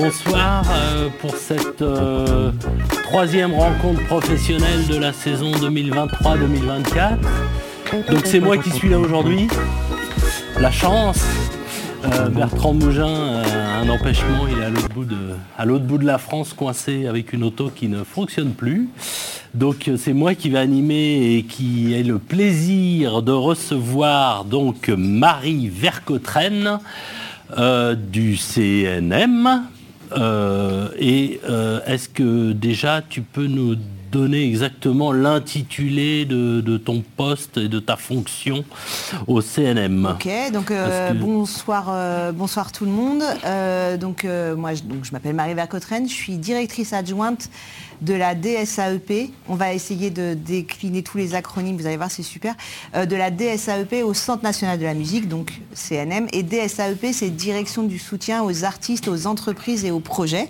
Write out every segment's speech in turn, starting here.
Euh, bonsoir euh, pour cette euh, troisième rencontre professionnelle de la saison 2023-2024. Donc c'est moi qui suis là aujourd'hui. La chance. Bertrand Mougin a un empêchement, il est à l'autre bout, de, à l'autre bout de la France coincé avec une auto qui ne fonctionne plus. Donc c'est moi qui vais animer et qui ai le plaisir de recevoir donc Marie Vercotraine. Euh, du CNM. Euh, et euh, est-ce que déjà tu peux nous donner exactement l'intitulé de, ton poste et de ta fonction au CNM. Ok, donc bonsoir, bonsoir tout le monde. donc moi, je, je m'appelle Marie Vercotraine, je suis directrice adjointe de la DSAEP. On va essayer de décliner tous les acronymes, vous allez voir, c'est super. Euh, de la DSAEP au Centre national de la musique, donc CNM. Et DSAEP, c'est Direction du soutien aux artistes, aux entreprises et aux projets.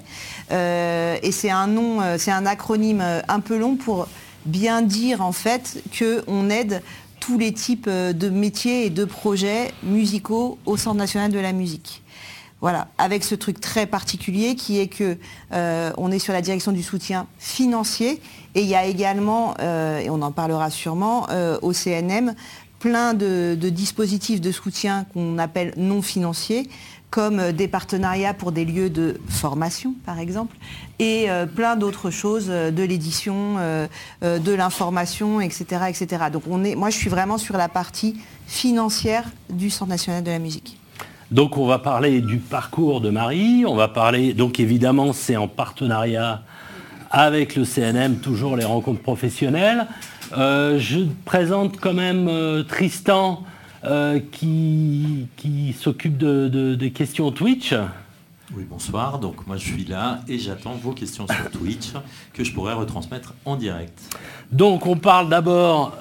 Euh, et c'est un nom, euh, c'est un acronyme un peu long pour bien dire en fait qu'on aide tous les types de métiers et de projets musicaux au Centre national de la musique. Voilà, avec ce truc très particulier qui est que euh, on est sur la direction du soutien financier et il y a également, euh, et on en parlera sûrement, euh, au CNM, plein de, dispositifs de soutien qu'on appelle non financiers, comme des partenariats pour des lieux de formation, par exemple, et plein d'autres choses, de l'édition, de l'information, etc.. Donc moi, je suis vraiment sur la partie financière du Centre national de la musique. Donc on va parler du parcours de Marie, on va parler, donc évidemment c'est en partenariat avec le CNM, toujours les rencontres professionnelles. Euh, je présente quand même euh, Tristan euh, qui, qui s'occupe de, des questions Twitch. Oui, bonsoir. Donc moi je suis là et j'attends vos questions sur Twitch que je pourrais retransmettre en direct. Donc on parle d'abord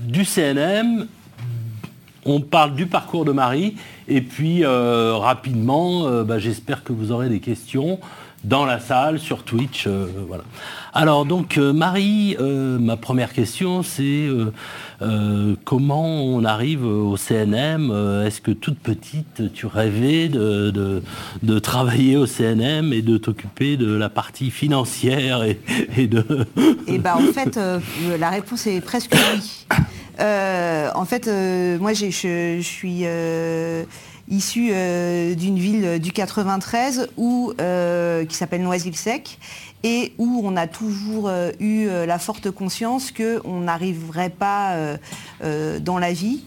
du CNM, on parle du parcours de Marie et puis euh, rapidement, euh, bah, j'espère que vous aurez des questions dans la salle, sur Twitch. Euh, voilà. Alors donc Marie, ma première question c'est comment on arrive au CNM Est-ce que toute petite tu rêvais de, de, travailler au CNM et de t'occuper de la partie financière et, de... Eh ben en fait la réponse est presque oui. Euh, en fait, euh, moi, je, suis euh, issue d'une ville du 93 où, qui s'appelle Noisy-le-Sec et où on a toujours eu la forte conscience qu'on n'arriverait pas dans la vie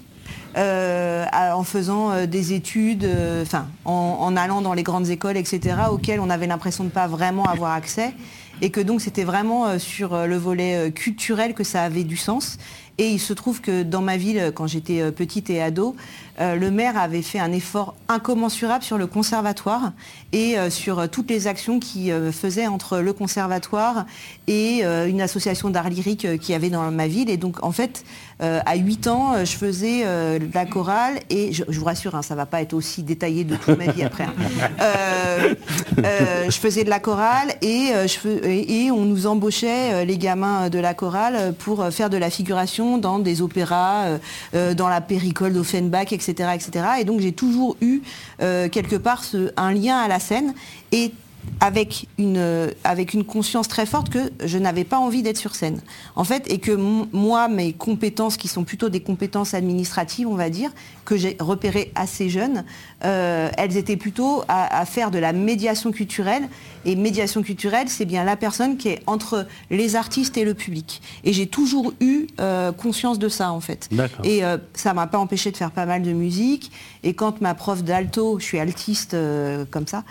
en faisant des études, enfin, en, allant dans les grandes écoles, etc., auxquelles on avait l'impression de ne pas vraiment avoir accès, et que donc c'était vraiment sur le volet culturel que ça avait du sens. Et il se trouve que dans ma ville, quand j'étais euh, petite et ado, euh, le maire avait fait un effort incommensurable sur le conservatoire et euh, sur toutes les actions qu'il faisait entre le conservatoire et une association d'art lyrique qu'il y avait dans ma ville. Et donc, en fait, à 8 ans, je faisais de la chorale et je, vous rassure, hein, ça ne va pas être aussi détaillé de toute ma vie après. Hein. je faisais de la chorale et, et on nous embauchait, les gamins de la chorale, pour faire de la figuration dans des opéras, euh, euh, dans la péricole d'Offenbach, etc., Et donc j'ai toujours eu euh, quelque part un lien à la scène. Et avec une, avec une conscience très forte que je n'avais pas envie d'être sur scène. En fait, et que moi, mes compétences, qui sont plutôt des compétences administratives, on va dire, que j'ai repérées assez jeune, euh, elles étaient plutôt à, faire de la médiation culturelle. Et médiation culturelle, c'est bien la personne qui est entre les artistes et le public. Et j'ai toujours eu euh, conscience de ça, en fait. Et euh, ça m'a pas empêché de faire pas mal de musique. Et quand ma prof d'alto, je suis altiste comme ça,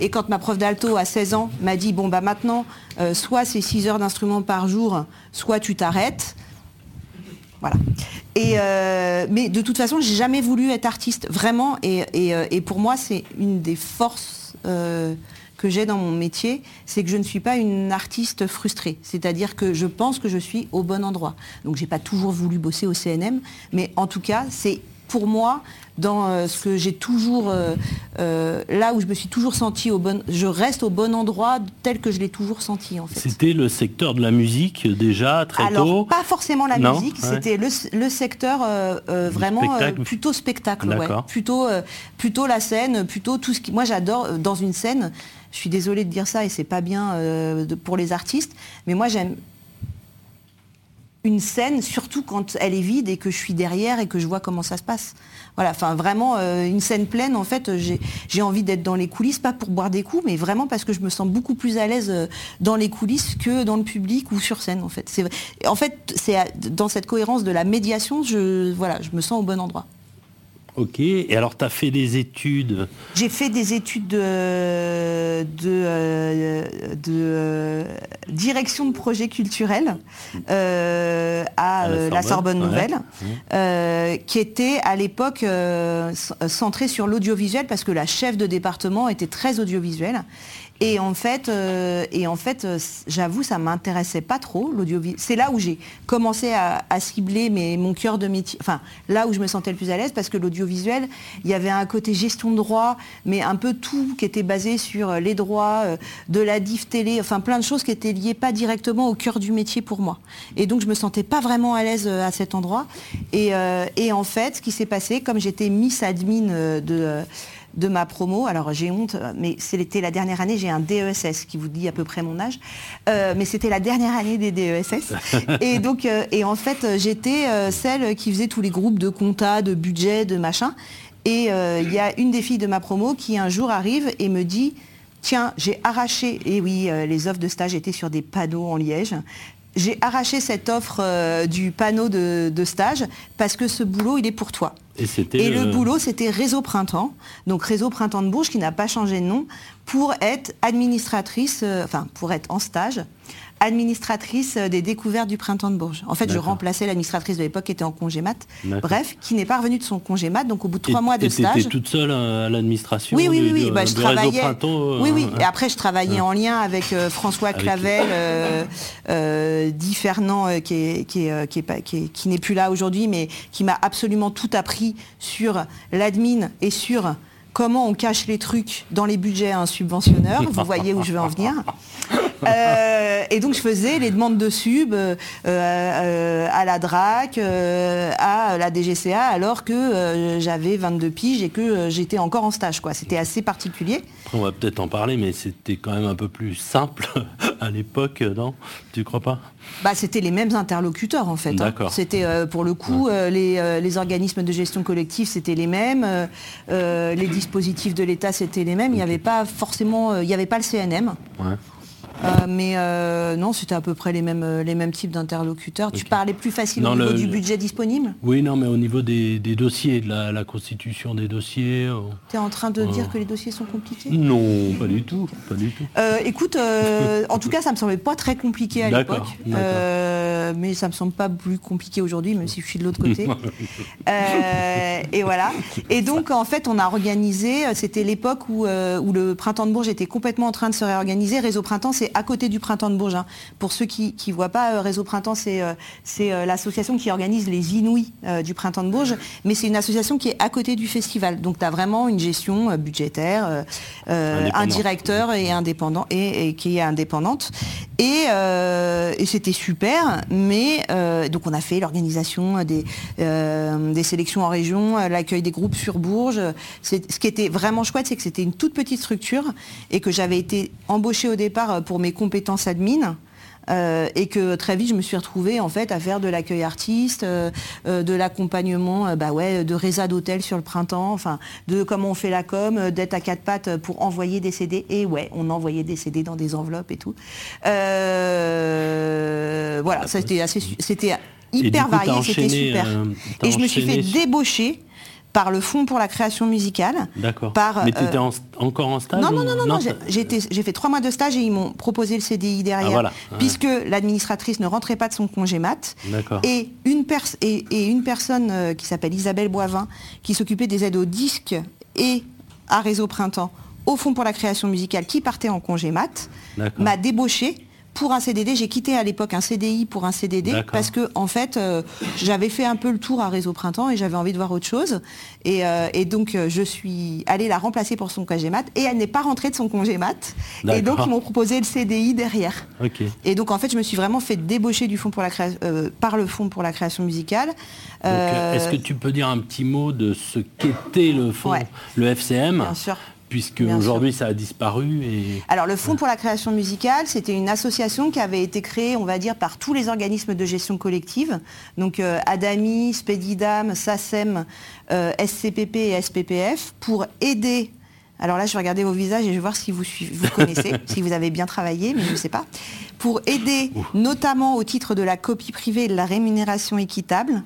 et quand ma prof d'alto à 16 ans m'a dit, bon, bah maintenant, soit c'est 6 heures d'instruments par jour, soit tu t'arrêtes. Voilà. Euh, mais de toute façon, j'ai jamais voulu être artiste, vraiment. Et, euh, pour moi, c'est une des forces euh, que j'ai dans mon métier, c'est que je ne suis pas une artiste frustrée. C'est-à-dire que je pense que je suis au bon endroit. Donc j'ai pas toujours voulu bosser au CNM, mais en tout cas, c'est pour moi dans euh, ce que j'ai toujours, euh, euh, là où je me suis toujours senti au bon, je reste au bon endroit tel que je l'ai toujours senti en fait. C'était le secteur de la musique déjà très Alors, tôt. pas forcément la Non, musique, ouais. c'était le, le secteur euh, vraiment spectacle. plutôt spectacle, ouais. Plutôt, plutôt la scène, plutôt tout ce qui. Moi, j'adore dans une scène. Je suis désolée de dire ça et c'est pas bien pour les artistes, mais moi j'aime une scène, surtout quand elle est vide et que je suis derrière et que je vois comment ça se passe. Voilà, enfin vraiment euh, une scène pleine, en fait, j'ai envie d'être dans les coulisses, pas pour boire des coups, mais vraiment parce que je me sens beaucoup plus à l'aise euh, dans les coulisses que dans le public ou sur scène, en fait. C'est dans cette cohérence de la médiation, je je me sens au bon endroit. Ok. Et alors, tu as fait des études. J'ai fait des études de, de, euh, de, euh, direction de projet culturel euh, à, À la euh, la Sorbonne, ouais. Nouvelle, euh, qui était à l'époque euh, centrée sur l'audiovisuel parce que la chef de département était très audiovisuelle. Et en fait, euh, et en fait, euh, j'avoue, ça m'intéressait pas trop l'audiovisuel. C'est là où j'ai commencé à, cibler mon cœur de métier. Enfin, là où je me sentais le plus à l'aise, parce que l'audiovisuel, il y avait un côté gestion de droit, mais un peu tout qui était basé sur euh, les droits de la diff télé, enfin plein de choses qui étaient liées pas directement au cœur du métier pour moi. Et donc je me sentais pas vraiment à l'aise à cet endroit. Et, et en fait, ce qui s'est passé, comme j'étais Miss Admin de de ma promo. Alors j'ai honte, mais c'était la dernière année, j'ai un DESS qui vous dit à peu près mon âge, Euh, mais c'était la dernière année des DESS. et donc, euh, et en fait, j'étais euh, celle qui faisait tous les groupes de compta, de budget, de machin. Et il y a une des filles de ma promo qui un jour arrive et me dit, tiens, j'ai arraché, et oui, les offres de stage étaient sur des panneaux en liège. J'ai arraché cette offre euh, du panneau de, de stage parce que ce boulot, il est pour toi. Et le boulot, c'était Réseau Printemps, donc Réseau Printemps de Bourges, qui n'a pas changé de nom, pour être administratrice, euh, enfin pour être en stage, administratrice euh, des découvertes du Printemps de Bourges. En fait, je remplaçais l'administratrice de l'époque qui était en congé mat, D'accord. bref, qui n'est pas revenue de son congé mat, donc au bout de trois Et- mois de et stage. toute seule à l'administration Oui, oui, oui, oui. du- Bah, je travaillais. Printemps, euh, oui, oui. hein. Et après, je travaillais en lien avec euh, François Avec- Clavel, euh, euh, Di Fernand, euh, qui est- qui est, euh, qui est pas- qui est- qui n'est plus là aujourd'hui, mais qui m'a absolument tout appris sur l'admin et sur comment on cache les trucs dans les budgets à un subventionneur. Vous voyez où je veux en venir. Euh, et donc je faisais les demandes de sub euh, euh, à la DRAC, à la DGCA, alors que j'avais 22 piges et que j'étais encore en stage. C'était assez particulier. Après, on va peut-être en parler, mais c'était quand même un peu plus simple à l'époque, non? Tu crois pas? Bah, c'était les mêmes interlocuteurs en fait. hein. D'accord. C'était euh, pour le coup euh, les, euh, les organismes de gestion collective c'était les mêmes, euh, euh, les dispositifs de l'État c'était les mêmes. Il n'y avait pas forcément, euh, il n'y avait pas le CNM. Ouais. Euh, mais euh, non, c'était à peu près les mêmes, euh, les mêmes types d'interlocuteurs. Tu parlais plus facilement au niveau le- du budget disponible? Oui, non, mais au niveau des, des dossiers, de la, la constitution des dossiers. euh, Tu es en train de dire que les dossiers sont compliqués? Non, pas du tout, pas du tout. Écoute, en tout cas, ça me semblait pas très compliqué à l'époque, mais ça me semble pas plus compliqué aujourd'hui, même si je suis de l'autre côté. Et voilà. Et donc, en fait, on a organisé. C'était l'époque où, où le printemps de Bourges était complètement en train de se réorganiser. Réseau Printemps, c'est à côté du printemps de Bourges. hein. Pour ceux qui ne voient pas, euh, Réseau Printemps, c'est euh, euh, l'association qui organise les Inouïs du printemps de Bourges, mais c'est une association qui est à côté du festival. Donc, tu as vraiment une gestion budgétaire, un directeur et indépendant et, et qui est indépendante. Et, euh, et c'était super, mais euh, donc on a fait l'organisation des, euh, des sélections en région, l'accueil des groupes sur Bourges. Ce qui était vraiment chouette, c'est que c'était une toute petite structure et que j'avais été embauchée au départ pour mes compétences admin. Euh, et que très vite je me suis retrouvée en fait à faire de l'accueil artiste, euh, euh, de l'accompagnement, bah ouais, de résa d'hôtel sur le printemps, enfin de comment on fait la com, d'être à quatre pattes pour envoyer des CD. Et ouais, on envoyait des CD dans des enveloppes et tout. Voilà, ça c'était assez, c'était hyper varié, c'était super. et je me suis fait débaucher par le Fonds pour la création musicale. D'accord. Par, mais tu étais euh, encore en stage Non, non, non, non, non, j'ai- fait trois mois de stage et ils m'ont proposé le CDI derrière, Ah, voilà. Ouais. puisque l'administratrice ne rentrait pas de son congé mat. D'accord. Et une, pers- et, et une personne euh, qui s'appelle Isabelle Boivin, qui s'occupait des aides au disque et à Réseau Printemps, au Fonds pour la création musicale, qui partait en congé mat, m'a débauché pour un CDD. J'ai quitté à l'époque un CDI pour un CDD parce que en fait, euh, j'avais fait un peu le tour à Réseau Printemps et j'avais envie de voir autre chose. Et, euh, et donc, euh, je suis allée la remplacer pour son congé mat et elle n'est pas rentrée de son congé mat. Et donc, ils m'ont proposé le CDI derrière. Et donc, en fait, je me suis vraiment fait débaucher du fonds pour la par le fonds pour la création musicale. Est-ce que tu peux dire un petit mot de ce qu'était le fonds, Ouais. le FCM Bien sûr. Puisque aujourd'hui ça a disparu et Alors le Fonds pour la création musicale, c'était une association qui avait été créée, on va dire, par tous les organismes de gestion collective, donc euh, Adami, Spedidam, SACEM, euh, SCPP et SPPF, pour aider. Alors là, je vais regarder vos visages et je vais voir si vous, suivez- vous connaissez, si vous avez bien travaillé, mais je ne sais pas. Pour aider, notamment au titre de la copie privée et de la rémunération équitable,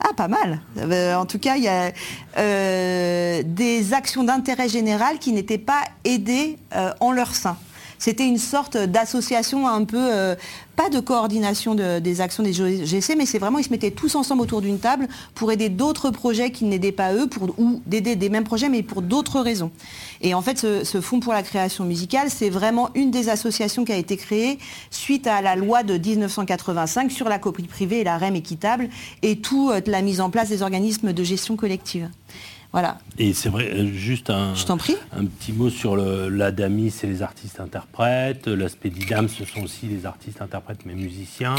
ah, pas mal. Euh, en tout cas, il y a euh, des actions d'intérêt général qui n'étaient pas aidées euh, en leur sein. C'était une sorte d'association un peu, euh, pas de coordination de- des actions des GC, mais c'est vraiment, ils se mettaient tous ensemble autour d'une table pour aider d'autres projets qui n'aidaient pas eux, ou d'aider des mêmes projets, mais pour d'autres raisons. Et en fait, ce, ce Fonds pour la création musicale, c'est vraiment une des associations qui a été créée suite à la loi de 1985 sur la copie privée et la REM équitable et toute la mise en place des organismes de gestion collective. Voilà. et c'est vrai euh, juste un Je t'en prie. un petit mot sur le l'ADAMI, c'est les artistes interprètes, la Spedidam ce sont aussi les artistes interprètes mais musiciens,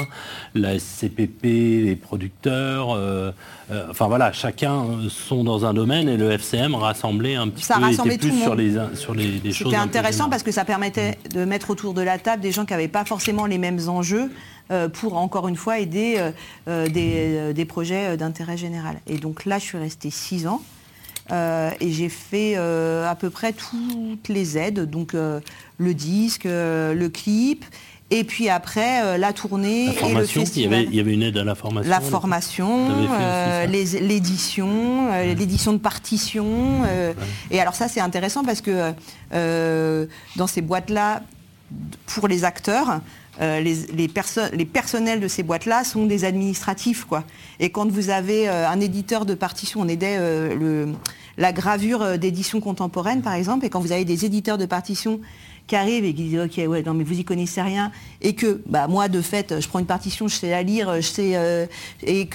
la SCPP les producteurs, euh, euh, enfin voilà chacun sont dans un domaine et le FCM rassemblait un petit Ça peu rassemblait était plus tout le sur monde. les sur les, les choses C'était intéressant parce que ça permettait de mettre autour de la table des gens qui n'avaient pas forcément les mêmes enjeux pour, encore une fois, aider des, des projets d'intérêt général. Et donc là, je suis restée six ans. Euh, et j'ai fait euh, à peu près toutes les aides, donc euh, le disque, le clip, et puis après la tournée la et le formation, il y, festival. avait, il y avait une aide à la formation. La formation, l'édition, l'édition de partition. euh, Et alors ça c'est intéressant parce que dans ces boîtes-là, pour les acteurs, euh, les, les, perso- les personnels de ces boîtes-là sont des administratifs. Quoi. Et quand vous avez euh, un éditeur de partition, on aidait euh, le- la gravure euh, d'édition contemporaine par exemple, et quand vous avez des éditeurs de partition qui arrivent et qui disent ok ouais non mais vous y connaissez rien et que bah moi de fait je prends une partition je sais la lire je sais euh, et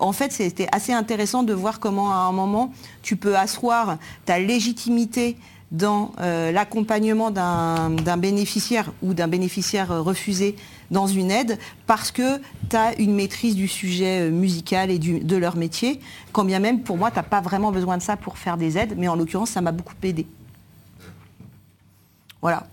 en fait c'était assez intéressant de voir comment à un moment tu peux asseoir ta légitimité dans euh, l'accompagnement d'un bénéficiaire ou d'un bénéficiaire refusé dans une aide parce que tu as une maîtrise du sujet euh, musical et du- de leur métier, quand bien même pour moi tu n'as pas vraiment besoin de ça pour faire des aides, mais en l'occurrence ça m'a beaucoup aidé. Voilà.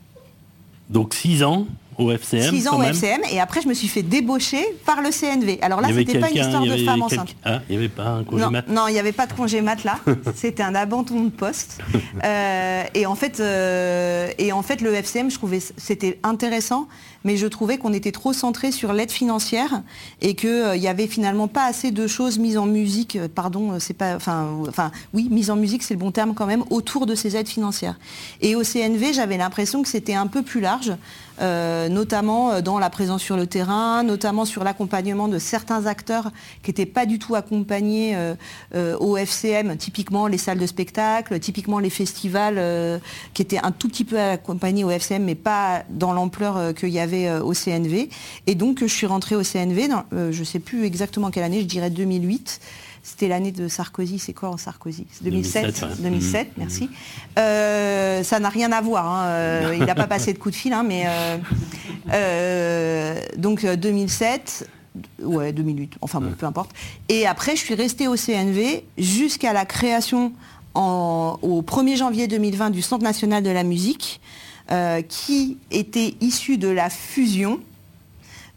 Donc 6 ans au FCM. 6 ans quand au même. FCM et après je me suis fait débaucher par le CNV. Alors là c'était pas une histoire de femme enceinte. Ah, il n'y avait pas un congé Non, mat non, il n'y avait pas de congé mat là. C'était un abandon de poste. Euh, et, en fait, euh, et en fait, le FCM, je trouvais c'était intéressant, mais je trouvais qu'on était trop centré sur l'aide financière et qu'il n'y avait finalement pas assez de choses mises en musique. euh, Pardon, euh, c'est pas, enfin, enfin, oui, mise en musique, c'est le bon terme quand même, autour de ces aides financières. Et au CNV, j'avais l'impression que c'était un peu plus large. Euh, notamment euh, dans la présence sur le terrain, notamment sur l'accompagnement de certains acteurs qui n'étaient pas du tout accompagnés euh, au FCM, typiquement les salles de spectacle, typiquement les festivals qui étaient un tout petit peu accompagnés au FCM, mais pas dans l'ampleur qu'il y avait au CNV. Et donc je suis rentrée au CNV, dans, je ne sais plus exactement quelle année, je dirais 2008. C'était l'année de Sarkozy, c'est quoi en Sarkozy? C'est 2007 2007, ouais. 2007, Mhm. merci. Euh, ça n'a rien à voir, hein, euh, il n'a pas passé de coup de fil, hein, mais euh, donc euh, 2007, ouais 2008, enfin bon, peu importe. Et après, je suis restée au CNV jusqu'à la création en- au 1er janvier 2020 du Centre national de la musique, euh, qui était issu de la fusion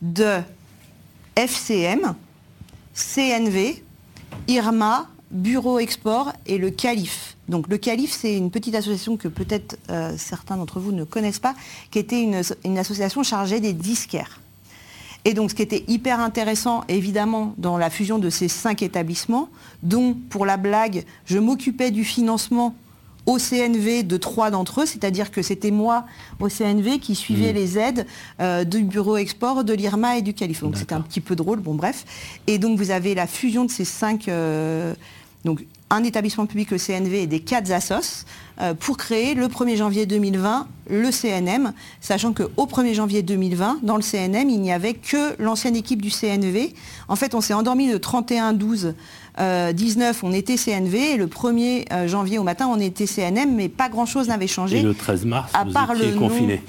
de FCM, CNV, IRMA, Bureau Export et le Calife. Donc le Calife, c'est une petite association que peut-être euh, certains d'entre vous ne connaissent pas, qui était une, une association chargée des disquaires. Et donc ce qui était hyper intéressant, évidemment, dans la fusion de ces cinq établissements, dont, pour la blague, je m'occupais du financement au CNV de trois d'entre eux, c'est-à-dire que c'était moi au CNV qui suivais les aides euh, du bureau export, de l'IRMA et du Calife. Donc c'était un petit peu drôle, bon bref. Et donc vous avez la fusion de ces cinq, euh, donc un établissement public, le CNV, et des quatre assos euh, pour créer le 1er janvier 2020 le CNM, sachant qu'au 1er janvier 2020, dans le CNM, il n'y avait que l'ancienne équipe du CNV. En fait, on s'est endormi le 31-12 19, on était CNV, et le 1er euh, janvier au matin, on était CNM, mais pas grand-chose n'avait changé. Et le 13 mars, à part le confiné.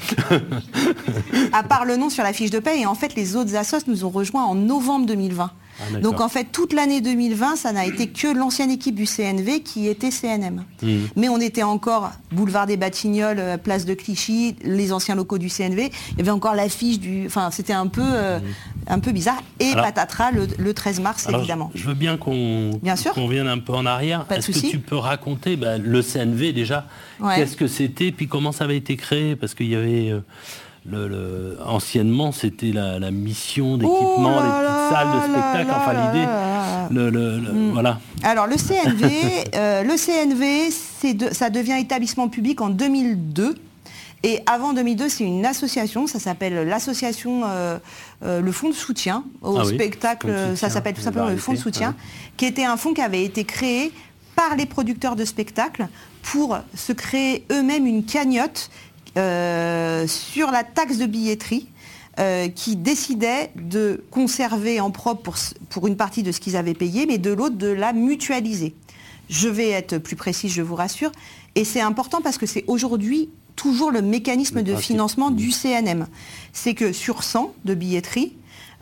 à part le nom sur la fiche de paie, et en fait, les autres assos nous ont rejoints en novembre 2020. Ah, Donc en fait, toute l'année 2020, ça n'a été que l'ancienne équipe du CNV qui était CNM. Hmm. Mais on était encore boulevard des Batignolles, euh, place de Clichy, les anciens locaux du CNV. Il y avait encore l'affiche du... Enfin, c'était un peu, euh, hmm. un peu bizarre. Et patatras le, 13 mars, évidemment. Je veux bien qu'on qu vienne un peu en arrière. Est-ce que tu peux raconter bah, le CNV déjà Qu'est-ce que c'était Puis comment ça avait été créé? Parce qu'il y avait... Euh, le, anciennement, c'était la, mission d'équipement, oh les petites salles de spectacle, enfin l'idée. Le, hmm. voilà. Alors le CNV, euh, le CNV, ça devient établissement public en 2002. Et avant 2002, c'est une association, ça s'appelle l'association, euh, euh, le fonds de soutien au ah spectacle, ça s'appelle tout simplement le fonds de soutien, qui était un fonds qui avait été créé par les producteurs de spectacles pour se créer eux-mêmes une cagnotte euh, sur la taxe de billetterie euh, qui décidait de conserver en propre pour, pour une partie de ce qu'ils avaient payé, mais de l'autre de la mutualiser. Je vais être plus précise, je vous rassure. Et c'est important parce que c'est aujourd'hui toujours le mécanisme de financement du CNM. C'est que sur 100 de billetterie,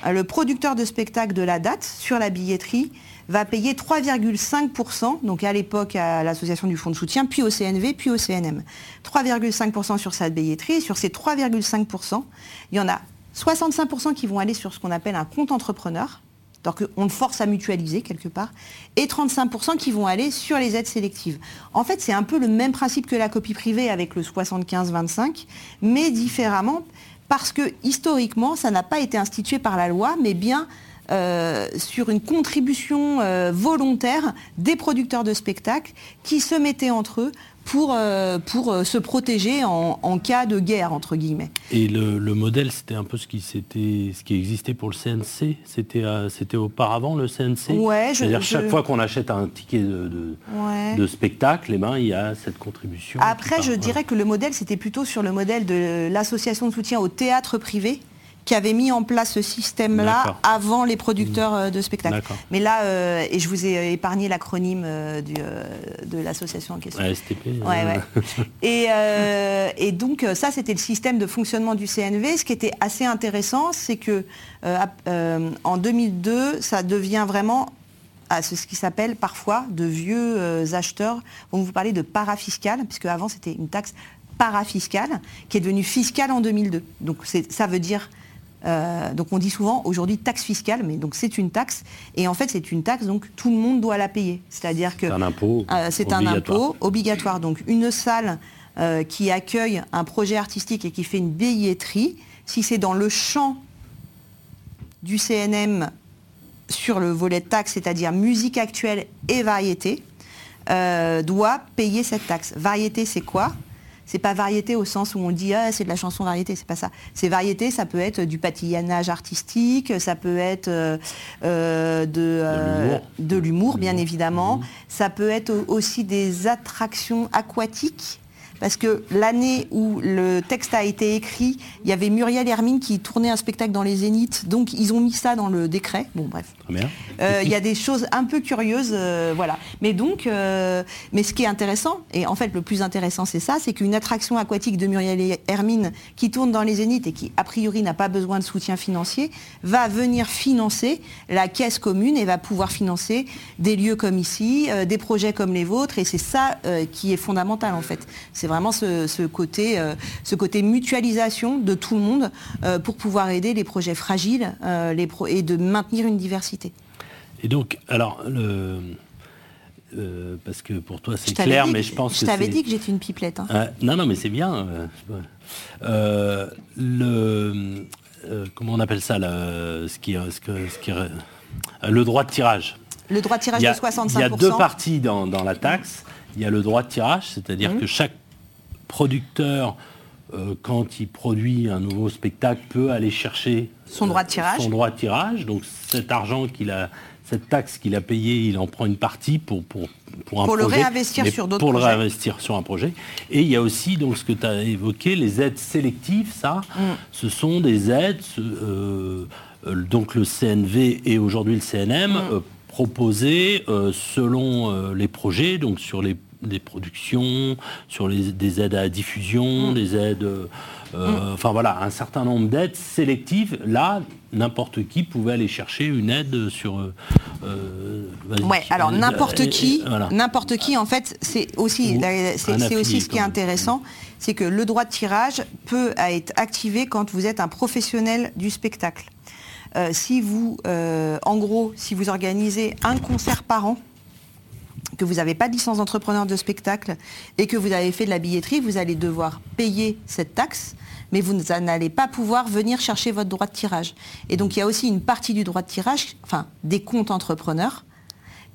euh, le producteur de spectacle de la date sur la billetterie va payer 3,5%, donc à l'époque à l'association du fonds de soutien, puis au CNV, puis au CNM. 3,5% sur sa billetterie, et sur ces 3,5%, il y en a 65% qui vont aller sur ce qu'on appelle un compte entrepreneur, donc on le force à mutualiser quelque part, et 35% qui vont aller sur les aides sélectives. En fait, c'est un peu le même principe que la copie privée avec le 75-25, mais différemment, parce que historiquement, ça n'a pas été institué par la loi, mais bien euh, sur une contribution euh, volontaire des producteurs de spectacles qui se mettaient entre eux pour, euh, pour se protéger en, cas de guerre, entre guillemets. Et le, modèle, c'était un peu ce qui, ce qui existait pour le CNC C'était auparavant le CNC ouais, C'est-à-dire chaque fois qu'on achète un ticket de, de, spectacle, eh ben, il y a cette contribution. Après, je dirais que le modèle, c'était plutôt sur le modèle de l'association de soutien au théâtre privé qui avait mis en place ce système-là avant les producteurs euh, de spectacles. Mais là, euh, et je vous ai euh, épargné l'acronyme de l'association en question. STP. et, donc ça, c'était le système de fonctionnement du CNV. Ce qui était assez intéressant, c'est que en 2002, ça devient vraiment à ce qui s'appelle parfois de vieux acheteurs vont vous parler de parafiscal, puisque avant c'était une taxe parafiscale qui est devenue fiscale en 2002. Donc ça veut dire euh, donc on dit souvent aujourd'hui taxe fiscale, mais donc c'est une taxe et en fait c'est une taxe donc tout le monde doit la payer. C'est-à-dire que c'est un impôt, euh, c'est un impôt obligatoire. Donc une salle euh, qui accueille un projet artistique et qui fait une billetterie, si c'est dans le champ du CNM sur le volet de taxe, c'est-à-dire musique actuelle et variété, doit payer cette taxe. Variété, c'est quoi? C'est pas variété au sens où on dit ah, c'est de la chanson variété, c'est pas ça. C'est variété, ça peut être du patillonnage artistique, ça peut être euh, euh, de, de l'humour, bien évidemment. Mmh. Ça peut être aussi des attractions aquatiques parce que l'année où le texte a été écrit, il y avait Muriel Hermine qui tournait un spectacle dans les Zéniths, donc ils ont mis ça dans le décret. Bon, bref. Euh, il y a des choses un peu curieuses, euh, voilà. Mais donc, euh, mais ce qui est intéressant, et en fait le plus intéressant c'est ça, c'est qu'une attraction aquatique de Muriel Hermine qui tourne dans les Zéniths et qui a priori n'a pas besoin de soutien financier, va venir financer la caisse commune et va pouvoir financer des lieux comme ici, des projets comme les vôtres, et c'est ça qui est fondamental en fait. C'est vraiment ce, côté, euh, ce côté mutualisation de tout le monde euh, pour pouvoir aider les projets fragiles euh, les et de maintenir une diversité. Et donc, alors, parce que pour toi c'est clair, mais je pense je que. Je t'avais dit que j'étais une pipelette. Hein. non, non, mais c'est bien. le, comment on appelle ça, ce qui, ce ce le droit de tirage. Le droit de tirage de 65%. Il y a deux parties dans, la taxe. Il y a le droit de tirage, c'est-à-dire mmh. que chaque producteur, euh, quand il produit un nouveau spectacle, peut aller chercher son droit de tirage. Son droit de tirage. Donc cet argent qu'il a, cette taxe qu'il a payée, il en prend une partie pour, pour, pour un Pour le réinvestir sur d'autres Pour le projets. réinvestir sur un projet. Et il y a aussi donc ce que tu as évoqué, les aides sélectives. Ça, Mm. ce sont des aides, euh, euh, donc le CNV et aujourd'hui le CNM, Mm. euh, proposées euh, selon euh, les projets, donc sur les des productions, sur les, des aides à la Mm. diffusion, des aides, euh, euh, enfin voilà, un certain nombre d'aides sélectives. Là, n'importe qui pouvait aller chercher une aide sur. euh, euh. Ouais, alors n'importe qui, voilà. n'importe qui, en fait, c'est aussi, c'est aussi ce qui est intéressant, c'est que le droit de tirage peut être activé quand vous êtes un professionnel du spectacle. Euh, si vous, en gros, si vous organisez un concert par an, que vous n'avez pas de licence d'entrepreneur de spectacle et que vous avez fait de la billetterie, vous allez devoir payer cette taxe, mais vous n'allez pas pouvoir venir chercher votre droit de tirage. Et donc il y a aussi une partie du droit de tirage, enfin des comptes entrepreneurs,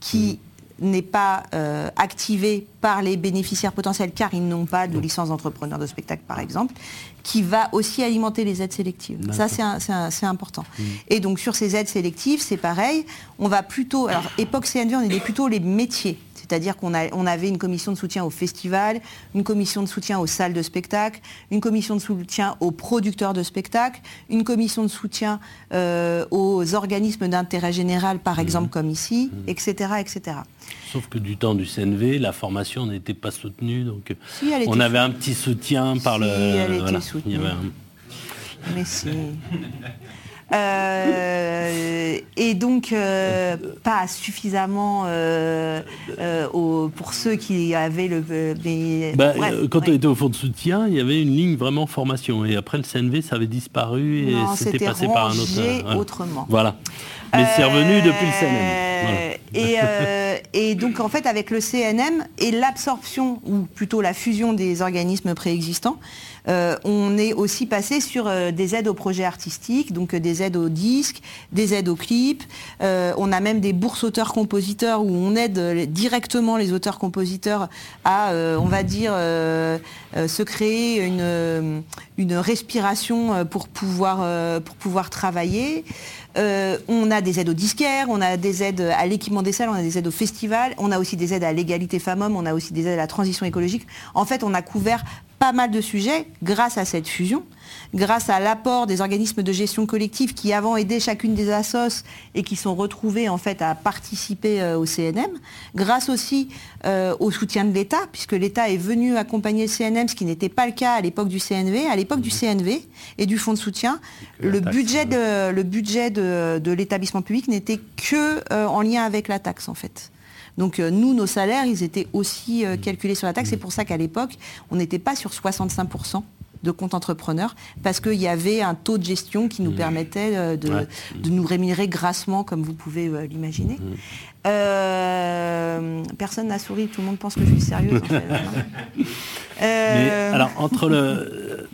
qui n'est pas euh, activé par les bénéficiaires potentiels car ils n'ont pas de licence d'entrepreneur de spectacle par exemple, qui va aussi alimenter les aides sélectives. Ça c'est important. Et donc sur ces aides sélectives, c'est pareil, on va plutôt, alors époque CNV, on aidait plutôt les métiers. C'est-à-dire qu'on on avait une commission de soutien aux festivals, une commission de soutien aux salles de spectacle, une commission de soutien aux producteurs de spectacles, une commission de soutien euh, aux organismes d'intérêt général, par exemple comme ici, etc., etc. Sauf que du temps du CNV, la formation n'était pas soutenue, donc euh, Si, elle était on avait un petit soutien par Si, le. elle était soutenue. il y avait un- Mais si. Euh, et donc, euh, pas suffisamment euh, au- pour ceux qui avaient le. mais- Bah, bref, euh, quand ouais. on était au fond de soutien, il y avait une ligne vraiment formation. Et après le CNV, ça avait disparu et c'était passé par un autre. autrement. Voilà. Mais c'est revenu depuis le CNM. Voilà. Et, et donc en fait avec le CNM et l'absorption ou plutôt la fusion des organismes préexistants, euh, on est aussi passé sur euh, des aides aux projets artistiques, donc euh, des aides aux disques, des aides aux clips. On a même des bourses auteurs-compositeurs où on aide directement les auteurs-compositeurs à, on va dire, se créer une, respiration pour pouvoir travailler. Euh, on a des aides aux disquaires, on a des aides à l'équipement des salles, on a des aides au festival, on a aussi des aides à l'égalité femmes-hommes, on a aussi des aides à la transition écologique. En fait, on a couvert pas mal de sujets grâce à cette fusion, grâce à l'apport des organismes de gestion collective qui avant aidaient chacune des assos et qui sont retrouvés en fait à participer euh, au CNM, grâce aussi euh, au soutien de l'État, puisque l'État est venu accompagner le CNM, ce qui n'était pas le cas à l'époque du CNV. À l'époque du CNV et du fonds de soutien, le budget euh, de, le budget de, de l'établissement public n'était que euh, en lien avec la taxe en fait. Donc euh, nous, nos salaires, ils étaient aussi euh, calculés sur la taxe. C'est pour ça qu'à l'époque, on n'était pas sur 65% de compte entrepreneur, parce qu'il y avait un taux de gestion qui nous permettait euh, de, Ouais. de nous rémunérer grassement, comme vous pouvez euh, l'imaginer. Euh, personne n'a souri, tout le monde pense que je suis sérieuse. en fait. Mais, alors, entre le.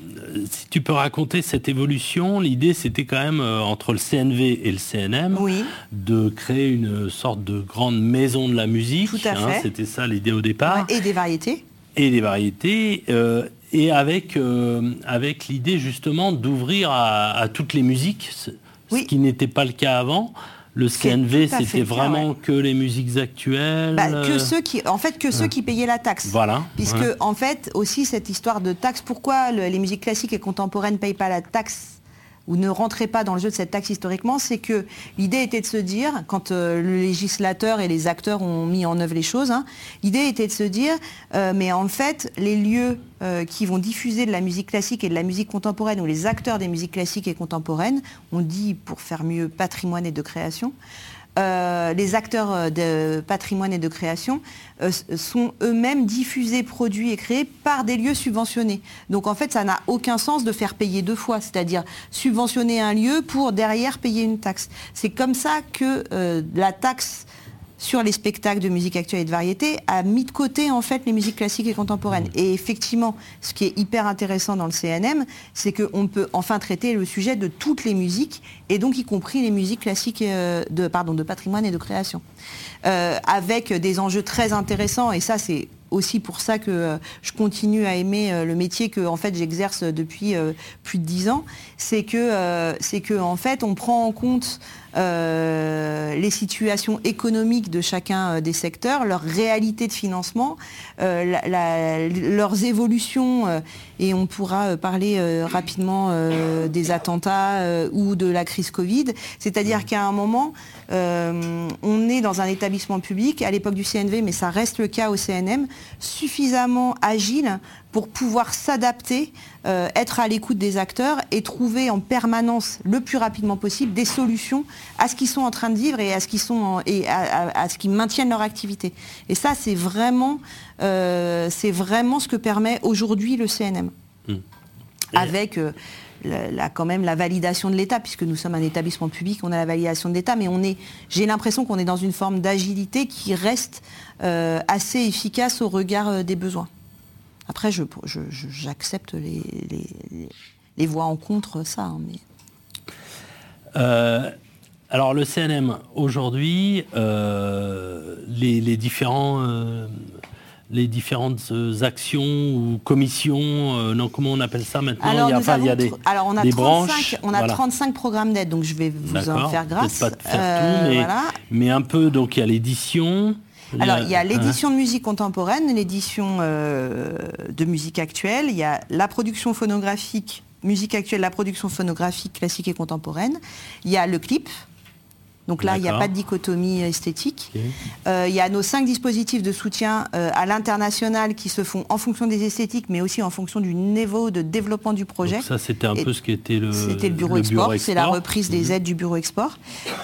Si tu peux raconter cette évolution, l'idée c'était quand même euh, entre le CNV et le CNM Oui. de créer une sorte de grande maison de la musique. Tout à hein, fait. C'était ça l'idée au départ. et des variétés. et des variétés, euh, et avec, euh, avec l'idée justement d'ouvrir à, à toutes les musiques, ce Oui. ce qui n'était pas le cas avant. Le CNV, c'était vraiment ouais. que les musiques actuelles. Bah, que ceux qui, en fait, que ceux qui payaient la taxe. Voilà. Puisque, ouais. en fait, aussi cette histoire de taxe, pourquoi le- les musiques classiques et contemporaines ne payent pas la taxe ou ne rentraient pas dans le jeu de cette taxe historiquement, c'est que l'idée était de se dire, quand euh, le législateur et les acteurs ont mis en œuvre les choses, hein, l'idée était de se dire, euh, mais en fait, les lieux euh, qui vont diffuser de la musique classique et de la musique contemporaine, ou les acteurs des musiques classiques et contemporaines, on dit pour faire mieux patrimoine et de création, euh, les acteurs euh, de patrimoine et de création sont eux-mêmes diffusés, produits et créés par des lieux subventionnés. Donc en fait, ça n'a aucun sens de faire payer deux fois, c'est-à-dire subventionner un lieu pour derrière payer une taxe. C'est comme ça que la taxe sur les spectacles de musique actuelle et de variété a mis de côté en fait les musiques classiques et contemporaines. Et effectivement, ce qui est hyper intéressant dans le CNM, c'est qu'on peut enfin traiter le sujet de toutes les musiques et donc y compris les musiques classiques euh, de, pardon, de patrimoine et de création. Euh, avec des enjeux très intéressants et ça c'est aussi pour ça que euh, je continue à aimer le métier que en fait j'exerce depuis plus de dix ans, c'est que euh, c'est que en fait on prend en compte les situations économiques de chacun des secteurs, leur réalité de financement, leurs évolutions, et on pourra parler rapidement des attentats ou de la crise Covid. C'est-à-dire qu'à un moment, on est dans un établissement public, à l'époque du CNV, mais ça reste le cas au CNM, suffisamment agile pour pouvoir s'adapter, euh, être à l'écoute des acteurs et trouver en permanence, le plus rapidement possible, des solutions à ce qu'ils sont en train de vivre et à ce qu'ils sont et à, ce qu'ils maintiennent leur activité. Et ça, c'est vraiment, euh, c'est vraiment ce que permet aujourd'hui le CNM. Mmh. Avec euh, la, quand même la validation de l'État, puisque nous sommes un établissement public, on a la validation de l'État, mais on est, j'ai l'impression qu'on est dans une forme d'agilité qui reste assez efficace au regard des besoins. Après, j'accepte les, les, voix en contre, ça. Hein, mais... Euh, alors le CNM, aujourd'hui, euh, les, différents, euh, les différentes actions ou commissions, non, comment on appelle ça maintenant? Alors, il, y a, des, alors on a des 35, branches. On a 35 programmes d'aide, donc je vais vous en faire grâce. Pas de faire tout, mais, mais, un peu, donc il y a l'édition, alors, il y a l'édition de musique contemporaine, l'édition euh, de musique actuelle, il y a la production phonographique, musique actuelle, la production phonographique classique et contemporaine, il y a le clip, donc là, il n'y a pas de dichotomie esthétique. Euh, il y a nos cinq dispositifs de soutien euh, à l'international qui se font en fonction des esthétiques, mais aussi en fonction du niveau de développement du projet. ça, c'était un peu ce qui était le, c'était le bureau export. C'est la reprise des mhm. aides du bureau export.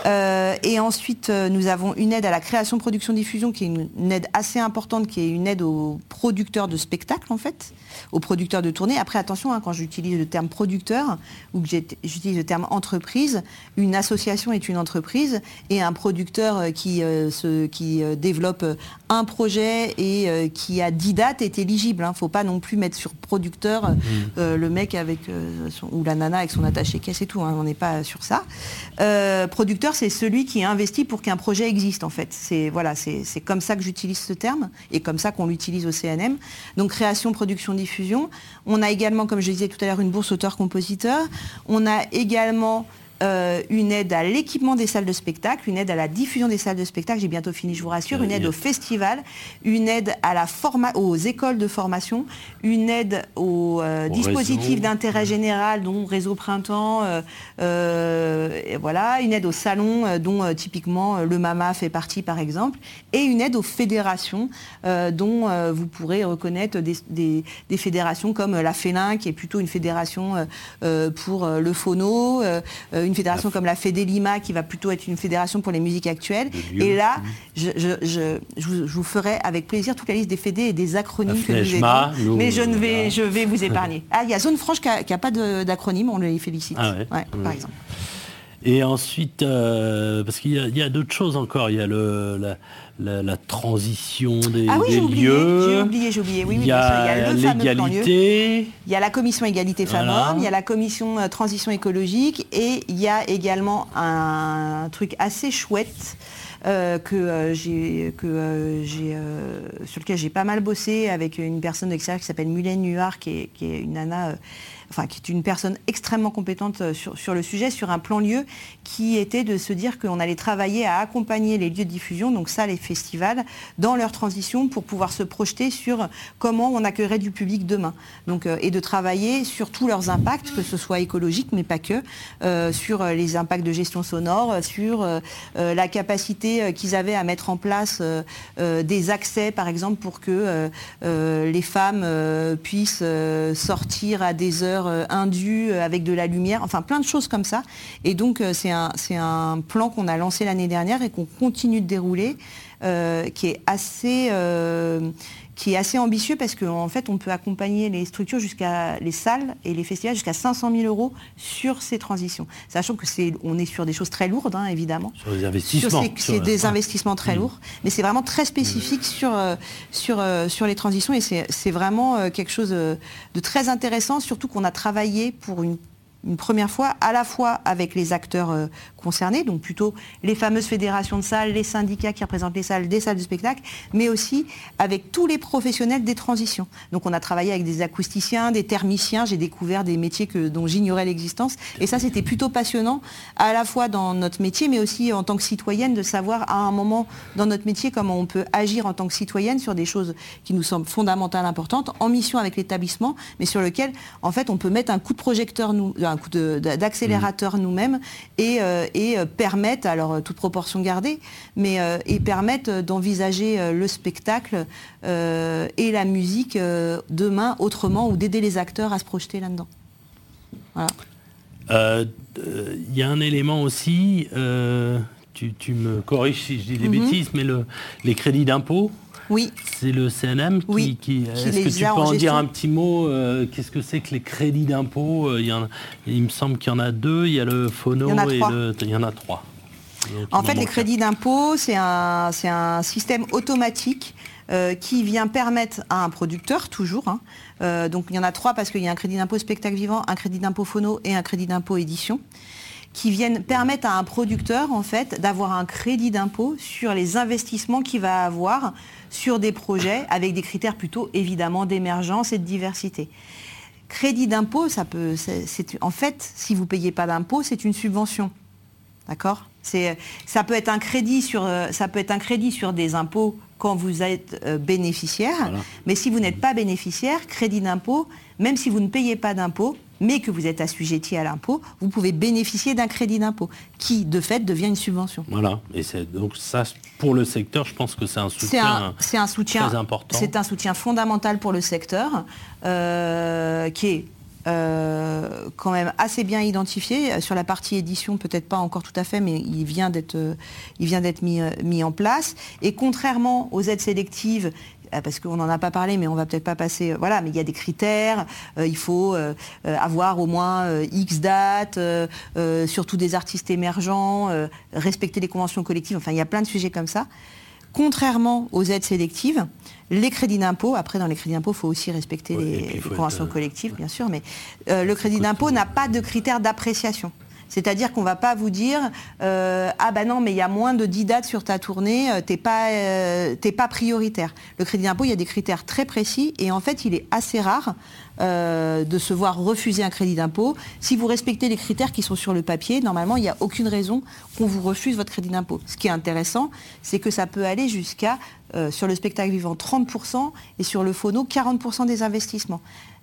Euh, et ensuite, nous avons une aide à la création, production, diffusion, qui est une, aide assez importante, qui est une aide aux producteurs de spectacles, en fait, aux producteurs de tournée. Après, attention, hein, quand j'utilise le terme producteur ou que j'utilise le terme entreprise, une association est une entreprise et un producteur euh, qui, euh, qui euh, développe un projet et qui a 10 dates est éligible. Il hein. ne faut pas non plus mettre sur producteur mmh. le mec avec ou la nana avec son attaché caisse et tout. Hein. on n'est pas sur ça. producteur, c'est celui qui investit pour qu'un projet existe en fait. C'est voilà, c'est comme ça que j'utilise ce terme et comme ça qu'on l'utilise au CNM. Donc création, production, diffusion. On a également, comme je disais tout à l'heure, une bourse auteur-compositeur. On a également euh, une aide à l'équipement des salles de spectacle, une aide à la diffusion des salles de spectacle, j'ai bientôt fini, je vous rassure, une aide au festival, une aide à la aux écoles de formation, une aide aux euh, dispositifs d'intérêt général, dont Réseau Printemps, euh, voilà, une aide aux salons, dont typiquement le MAMA fait partie par exemple, et une aide aux fédérations, dont vous pourrez reconnaître des, fédérations comme la Félin, qui est plutôt une fédération pour le phono, une fédération comme la Fédé Lima, qui va plutôt être une fédération pour les musiques actuelles. Et là, je, vous, ferai avec plaisir toute la liste des fédés et des acronymes que vous avez mais je, ne vais, je vais vous épargner. Ah, il y a Zone Franche qui n'a pas d'acronyme, on les félicite, ah par exemple. Et ensuite, euh, parce qu'il y a, d'autres choses encore, il y a le, la, transition des, ah oui, lieux. J'ai oublié, j'ai oublié. Oui, il y a l'égalité. Il y a la commission égalité femmes-hommes, il y a la commission euh, transition écologique et il y a également un, truc assez chouette. Euh, que j'ai que j'ai sur lequel j'ai pas mal bossé avec une personne d'extérieur qui s'appelle Mylène Nuard qui est, qui est une nana enfin qui est une personne extrêmement compétente euh, sur, le sujet, sur un plan lieu qui était de se dire qu'on allait travailler à accompagner les lieux de diffusion, donc ça les festivals, dans leur transition pour pouvoir se projeter sur comment on accueillerait du public demain. Donc, euh, et de travailler sur tous leurs impacts, que ce soit écologique, mais pas que, euh, sur les impacts de gestion sonore, sur la capacité qu'ils avaient à mettre en place des accès, par exemple, pour que les femmes puissent sortir à des heures euh, indu euh, avec de la lumière, enfin plein de choses comme ça. Et donc euh, c'est un, un, plan qu'on a lancé l'année dernière et qu'on continue de dérouler, qui est assez qui est assez ambitieux parce qu'en fait, on peut accompagner les structures jusqu'à les salles et les festivals jusqu'à 500 000 euros sur ces transitions. Sachant que c'est, on est sur des choses très lourdes, hein, évidemment. Sur des investissements. C'est des investissements très mmh. lourds, mais c'est vraiment très spécifique sur, euh, sur, euh, sur les transitions et c'est vraiment euh, quelque chose de très intéressant, surtout qu'on a travaillé pour une une première fois à la fois avec les acteurs euh, concernés, donc plutôt les fameuses fédérations de salles, les syndicats qui représentent les salles, des salles de spectacle, mais aussi avec tous les professionnels des transitions. Donc on a travaillé avec des acousticiens, des thermiciens, j'ai découvert des métiers que, dont j'ignorais l'existence, et ça c'était plutôt passionnant, à la fois dans notre métier, mais aussi en tant que citoyenne, de savoir à un moment dans notre métier comment on peut agir en tant que citoyenne sur des choses qui nous semblent fondamentales, importantes, en mission avec l'établissement, mais sur lequel en fait on peut mettre un coup de projecteur, nous, coup d'accélérateur nous-mêmes et, euh, et, euh, permettre, alors euh, toute proportion gardée, mais et permettre d'envisager le spectacle et la musique demain autrement ou d'aider les acteurs à se projeter là-dedans. Il y a un élément aussi, tu, me corriges si je dis des mhm. bêtises, mais le, les crédits d'impôt, oui. C'est le CNM qui. Est-ce que tu peux en, dire un petit mot euh, Qu'est-ce que c'est que les crédits d'impôt euh, il, il, me semble qu'il y en a deux. Il y a le phono et le. Il y en a trois. en fait, les crédits d'impôt, c'est un, un, système automatique euh, qui vient permettre à un producteur, toujours, hein, donc il y en a trois parce qu'il y a un crédit d'impôt spectacle vivant, un crédit d'impôt phono et un crédit d'impôt édition, qui viennent permettre à un producteur en fait d'avoir un crédit d'impôt sur les investissements qu'il va avoir sur des projets avec des critères plutôt évidemment d'émergence et de diversité. Crédit d'impôt, ça peut, c'est, en fait, si vous ne payez pas d'impôt, c'est une subvention. D'accord? Ça peut être un crédit sur, euh, ça peut être un crédit sur des impôts quand vous êtes euh, bénéficiaire, mais si vous n'êtes pas bénéficiaire, crédit d'impôt, même si vous ne payez pas d'impôt, mais que vous êtes assujetti à l'impôt, vous pouvez bénéficier d'un crédit d'impôt qui, de fait, devient une subvention. Voilà. Et donc ça, pour le secteur, je pense que c'est un soutien, c'est un, soutien très important. C'est un soutien fondamental pour le secteur euh, qui est euh, quand même assez bien identifié. Sur la partie édition, peut-être pas encore tout à fait, mais il vient d'être, il vient d'être mis, mis en place. Et contrairement aux aides sélectives euh, parce qu'on n'en a pas parlé, mais on va peut-être pas passer. Euh, voilà, mais il y a des critères. Euh, il faut avoir au moins X dates, surtout des artistes émergents, respecter les conventions collectives. Enfin, il y a plein de sujets comme ça. Contrairement aux aides sélectives, les crédits d'impôt, après dans les crédits d'impôt, il faut aussi respecter les, conventions collectives, bien sûr, mais le crédit d'impôt n'a pas de critères d'appréciation. C'est-à-dire qu'on ne va pas vous dire euh, ah ben non mais il y a moins de 10 dates sur ta tournée, euh, t'es pas euh, pas prioritaire. Le crédit d'impôt il y a des critères très précis et en fait il est assez rare de se voir refuser un crédit d'impôt. Si vous respectez les critères qui sont sur le papier, normalement il n'y a aucune raison qu'on vous refuse votre crédit d'impôt. Ce qui est intéressant, c'est que ça peut aller jusqu'à sur le spectacle vivant 30% et sur le phono 40% des investissements.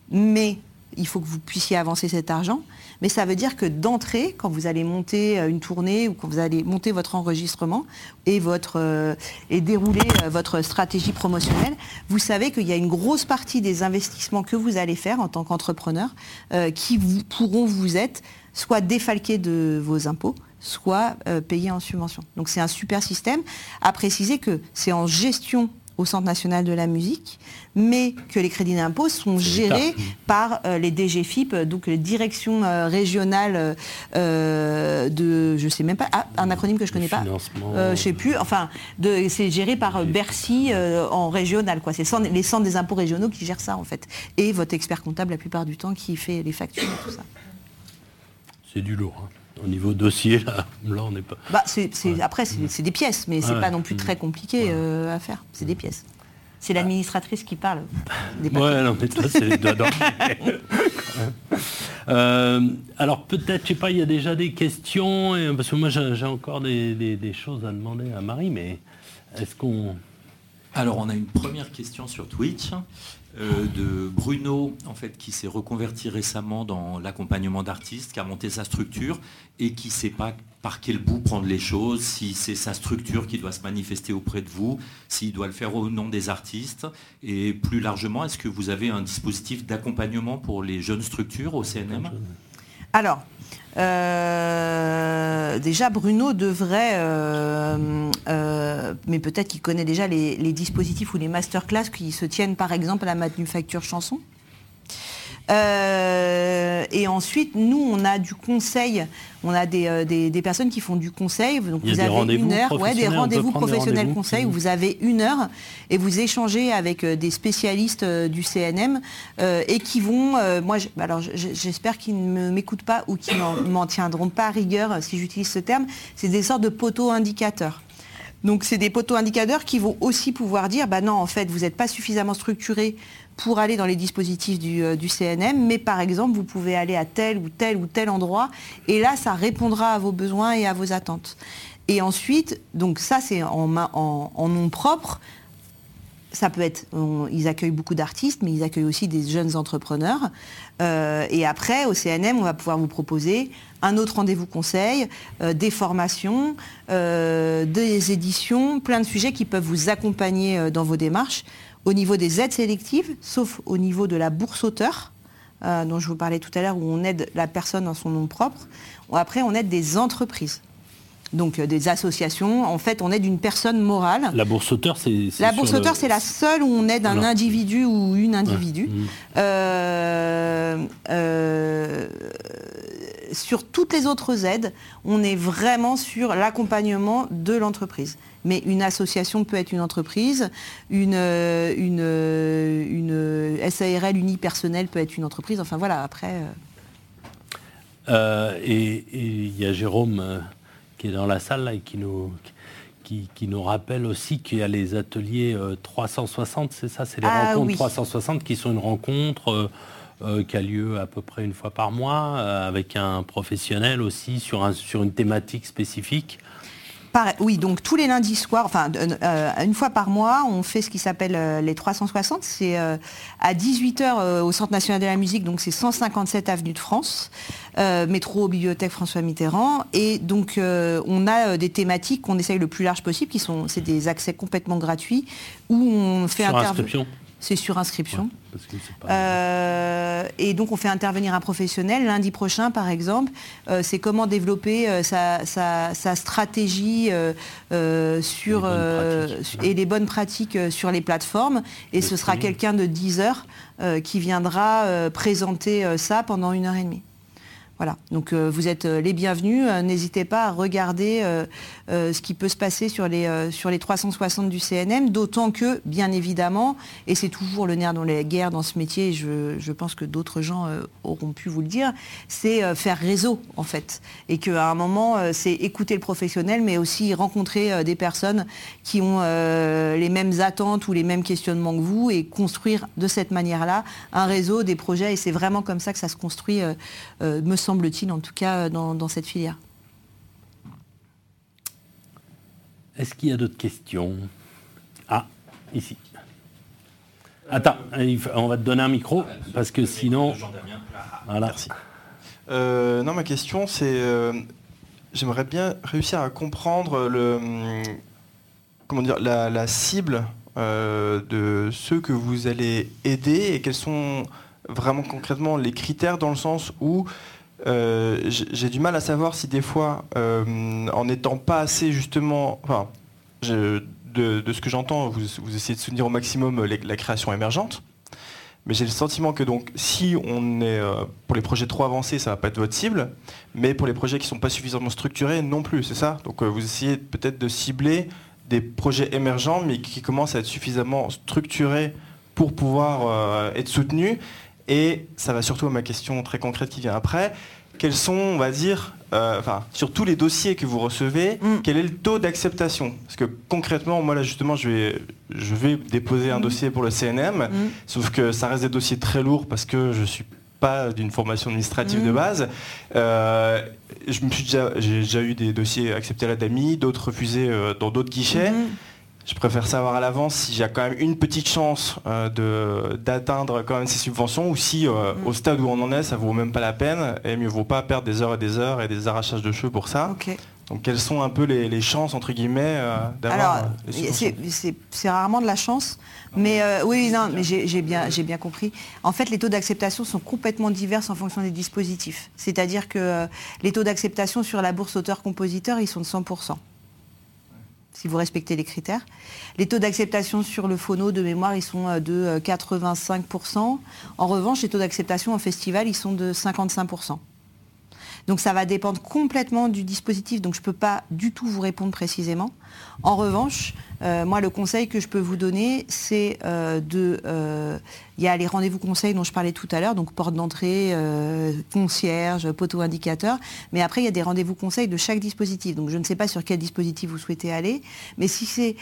Mais il faut que vous puissiez avancer cet argent. Mais ça veut dire que d'entrée, quand vous allez monter euh, une tournée ou quand vous allez monter votre enregistrement et, euh, dérouler euh, votre stratégie promotionnelle, vous savez qu'il y a une grosse partie des investissements que vous allez faire en tant qu'entrepreneur qui pourront vous être soit défalqués de vos impôts, soit payés en subvention. Donc c'est un super système. À préciser que c'est en gestion au Centre national de la musique, mais que les crédits d'impôt sont gérés par euh, les DGFIP, donc les directions euh, régionales euh, de, je sais même pas, ah, un acronyme que je connais pas, je sais plus, enfin, c'est géré par Bercy en régional, quoi. C'est les centres des impôts régionaux qui gèrent ça en fait, et votre expert comptable la plupart du temps qui fait les factures et tout ça. C'est du lourd. Hein. Au niveau dossier, là, là on n'est pas. Bah, Après, c'est des pièces, mais c'est pas non plus très compliqué euh, à faire. C'est des pièces. C'est l'administratrice qui parle. ouais, non, mais toi, c'est les doigts euh, alors peut-être, je sais pas, il y a déjà des questions, parce que moi j'ai encore des, choses à demander à Marie, mais est-ce qu'on... Alors on a une première question sur Twitch. Euh, de Bruno, en fait, qui s'est reconverti récemment dans l'accompagnement d'artistes, qui a monté sa structure et qui ne sait pas par quel bout prendre les choses, si c'est sa structure qui doit se manifester auprès de vous, s'il doit le faire au nom des artistes. Et plus largement, est-ce que vous avez un dispositif d'accompagnement pour les jeunes structures au CNM Alors, euh, déjà, Bruno devrait, euh, euh, mais peut-être qu'il connaît déjà les, dispositifs ou les masterclass qui se tiennent par exemple à la manufacture chanson. Euh, et ensuite, nous, on a du conseil. On a des, euh, des, personnes qui font du conseil. Donc vous avez une heure, ouais, des rendez-vous professionnels conseils où vous avez une heure et vous échangez avec euh, des spécialistes du CNM et qui vont, moi, alors j'espère qu'ils ne m'écoutent pas ou qu'ils ne m'en tiendront pas à rigueur si j'utilise ce terme. C'est des sortes de poteaux indicateurs. Donc c'est des poteaux indicateurs qui vont aussi pouvoir dire, bah non, en fait, vous n'êtes pas suffisamment structuré pour aller dans les dispositifs euh, du, CNM, mais par exemple, vous pouvez aller à tel ou tel ou tel endroit, et là, ça répondra à vos besoins et à vos attentes. Et ensuite, donc ça, c'est en, nom propre. Ça peut être, ils accueillent beaucoup d'artistes, mais ils accueillent aussi des jeunes entrepreneurs. Euh, et après, au CNM, on va pouvoir vous proposer un autre rendez-vous conseil, euh, des formations, des éditions, plein de sujets qui peuvent vous accompagner dans vos démarches au niveau des aides sélectives, sauf au niveau de la bourse auteur, euh, dont je vous parlais tout à l'heure, où on aide la personne en son nom propre. Après, on aide des entreprises. Donc euh, des associations, en fait, on aide une personne morale. La bourse auteur, c'est... La bourse auteur, c'est la seule où on aide un individu ou une individu. Mmh. Euh, sur toutes les autres aides, on est vraiment sur l'accompagnement de l'entreprise mais une association peut être une entreprise, une, une, une SARL unipersonnelle peut être une entreprise, enfin voilà, après... Euh. Euh, et il y a Jérôme euh, qui est dans la salle là, et qui nous, qui, nous rappelle aussi qu'il y a les ateliers 360, c'est ça, c'est les ah rencontres 360 qui sont une rencontre qui a lieu à peu près une fois par mois avec un professionnel aussi sur, un, sur une thématique spécifique oui, donc tous les lundis soirs, enfin euh, une fois par mois, on fait ce qui s'appelle euh, les 360. C'est euh, à 18h au Centre national de la musique, donc c'est 157 avenue de France, métro bibliothèque François Mitterrand. Et donc on a des thématiques qu'on essaye le plus large possible, qui sont c'est des accès complètement gratuits où on fait intervenir c'est sur inscription. Euh, et donc on fait intervenir un professionnel. Lundi prochain, par exemple, euh, c'est comment développer euh, sa, stratégie sur et les bonnes pratiques sur les plateformes. Et ce sera quelqu'un de 10 heures qui viendra présenter ça pendant une heure et demie. Voilà, donc euh, vous êtes euh, les bienvenus. Euh, n'hésitez pas à regarder ce qui peut se passer sur les, sur les 360 du CNM, d'autant que, bien évidemment, et c'est toujours le nerf dans les guerres dans ce métier, je, je pense que d'autres gens auront pu vous le dire, c'est faire réseau, en fait. Et qu'à un moment, c'est écouter le professionnel, mais aussi rencontrer des personnes qui ont les mêmes attentes ou les mêmes questionnements que vous et construire de cette manière-là un réseau, des projets. Et c'est vraiment comme ça que ça se construit, me semble-t-il, en tout cas dans, cette filière. Est-ce qu'il y a d'autres questions? Ah, ici. Attends, on va te donner un micro, parce que sinon... Voilà. Merci. Euh, non, ma question, c'est... Euh, j'aimerais bien réussir à comprendre le, comment dire, la, cible euh, de ceux que vous allez aider et quels sont vraiment concrètement les critères dans le sens où euh, j'ai du mal à savoir si des fois, euh, en n'étant pas assez justement, enfin, de, ce que j'entends, vous, essayez de soutenir au maximum la création émergente. Mais j'ai le sentiment que donc, si on est euh, pour les projets trop avancés, ça va pas être votre cible, mais pour les projets qui sont pas suffisamment structurés, non plus, c'est ça? Donc vous essayez peut-être de cibler des projets émergents, mais qui commencent à être suffisamment structurés pour pouvoir être soutenus. Et ça va surtout à ma question très concrète qui vient après. Quels sont, on va dire, euh, enfin, sur tous les dossiers que vous recevez, mm. quel est le taux d'acceptation? Parce que concrètement, moi là justement, je vais, je vais déposer un mm. dossier pour le CNM, mm. sauf que ça reste des dossiers très lourds parce que je suis pas d'une formation administrative de base. Euh, je me suis déjà, j'ai déjà eu des dossiers acceptés à la DAMI, d'autres refusés euh, dans d'autres guichets. Je préfère savoir à l'avance si j'ai quand même une petite chance euh, d'atteindre quand même ces subventions ou si euh, mm. au stade où on en est, ça vaut même pas la peine et mieux vaut pas perdre des heures et des heures et des arrachages de cheveux pour ça. Donc quelles sont un peu les, chances entre guillemets euh, d'avoir c'est rarement de la chance, mais oui, non, mais j'ai bien, bien compris. En fait, les taux d'acceptation sont complètement divers en fonction des dispositifs. C'est-à-dire que les taux d'acceptation sur la bourse auteur-compositeur, ils sont de 100%. Si vous respectez les critères. Les taux d'acceptation sur le phono de mémoire, ils sont de 85%. En revanche, les taux d'acceptation en festival, ils sont de 55%. Donc ça va dépendre complètement du dispositif, donc je ne peux pas du tout vous répondre précisément. En revanche, euh, moi, le conseil que je peux vous donner, c'est euh, de... Euh, il y a les rendez-vous conseils dont je parlais tout à l'heure, donc porte d'entrée, concierge, poteau indicateur. Mais après, il y a des rendez-vous conseils de chaque dispositif. Donc je ne sais pas sur quel dispositif vous souhaitez aller. Mais si c'est,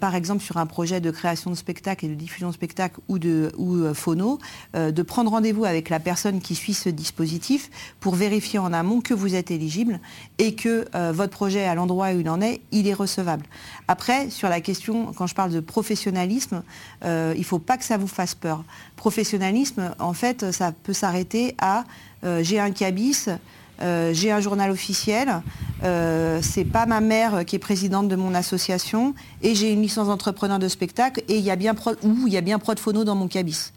par exemple, sur un projet de création de spectacle et de diffusion de spectacle ou de ou, phono, de prendre rendez-vous avec la personne qui suit ce dispositif pour vérifier en amont que vous êtes éligible et que votre projet, à l'endroit où il en est, il est recevable. Après, sur la question, quand je parle de professionnalisme, euh, il ne faut pas que ça vous fasse peur. Professionnalisme, en fait, ça peut s'arrêter à euh, j'ai un cabis, euh, j'ai un journal officiel, c'est pas ma mère qui est présidente de mon association, et j'ai une licence d'entrepreneur de spectacle, et il y a bien pro, ou il y a bien pro de phono dans mon cabis.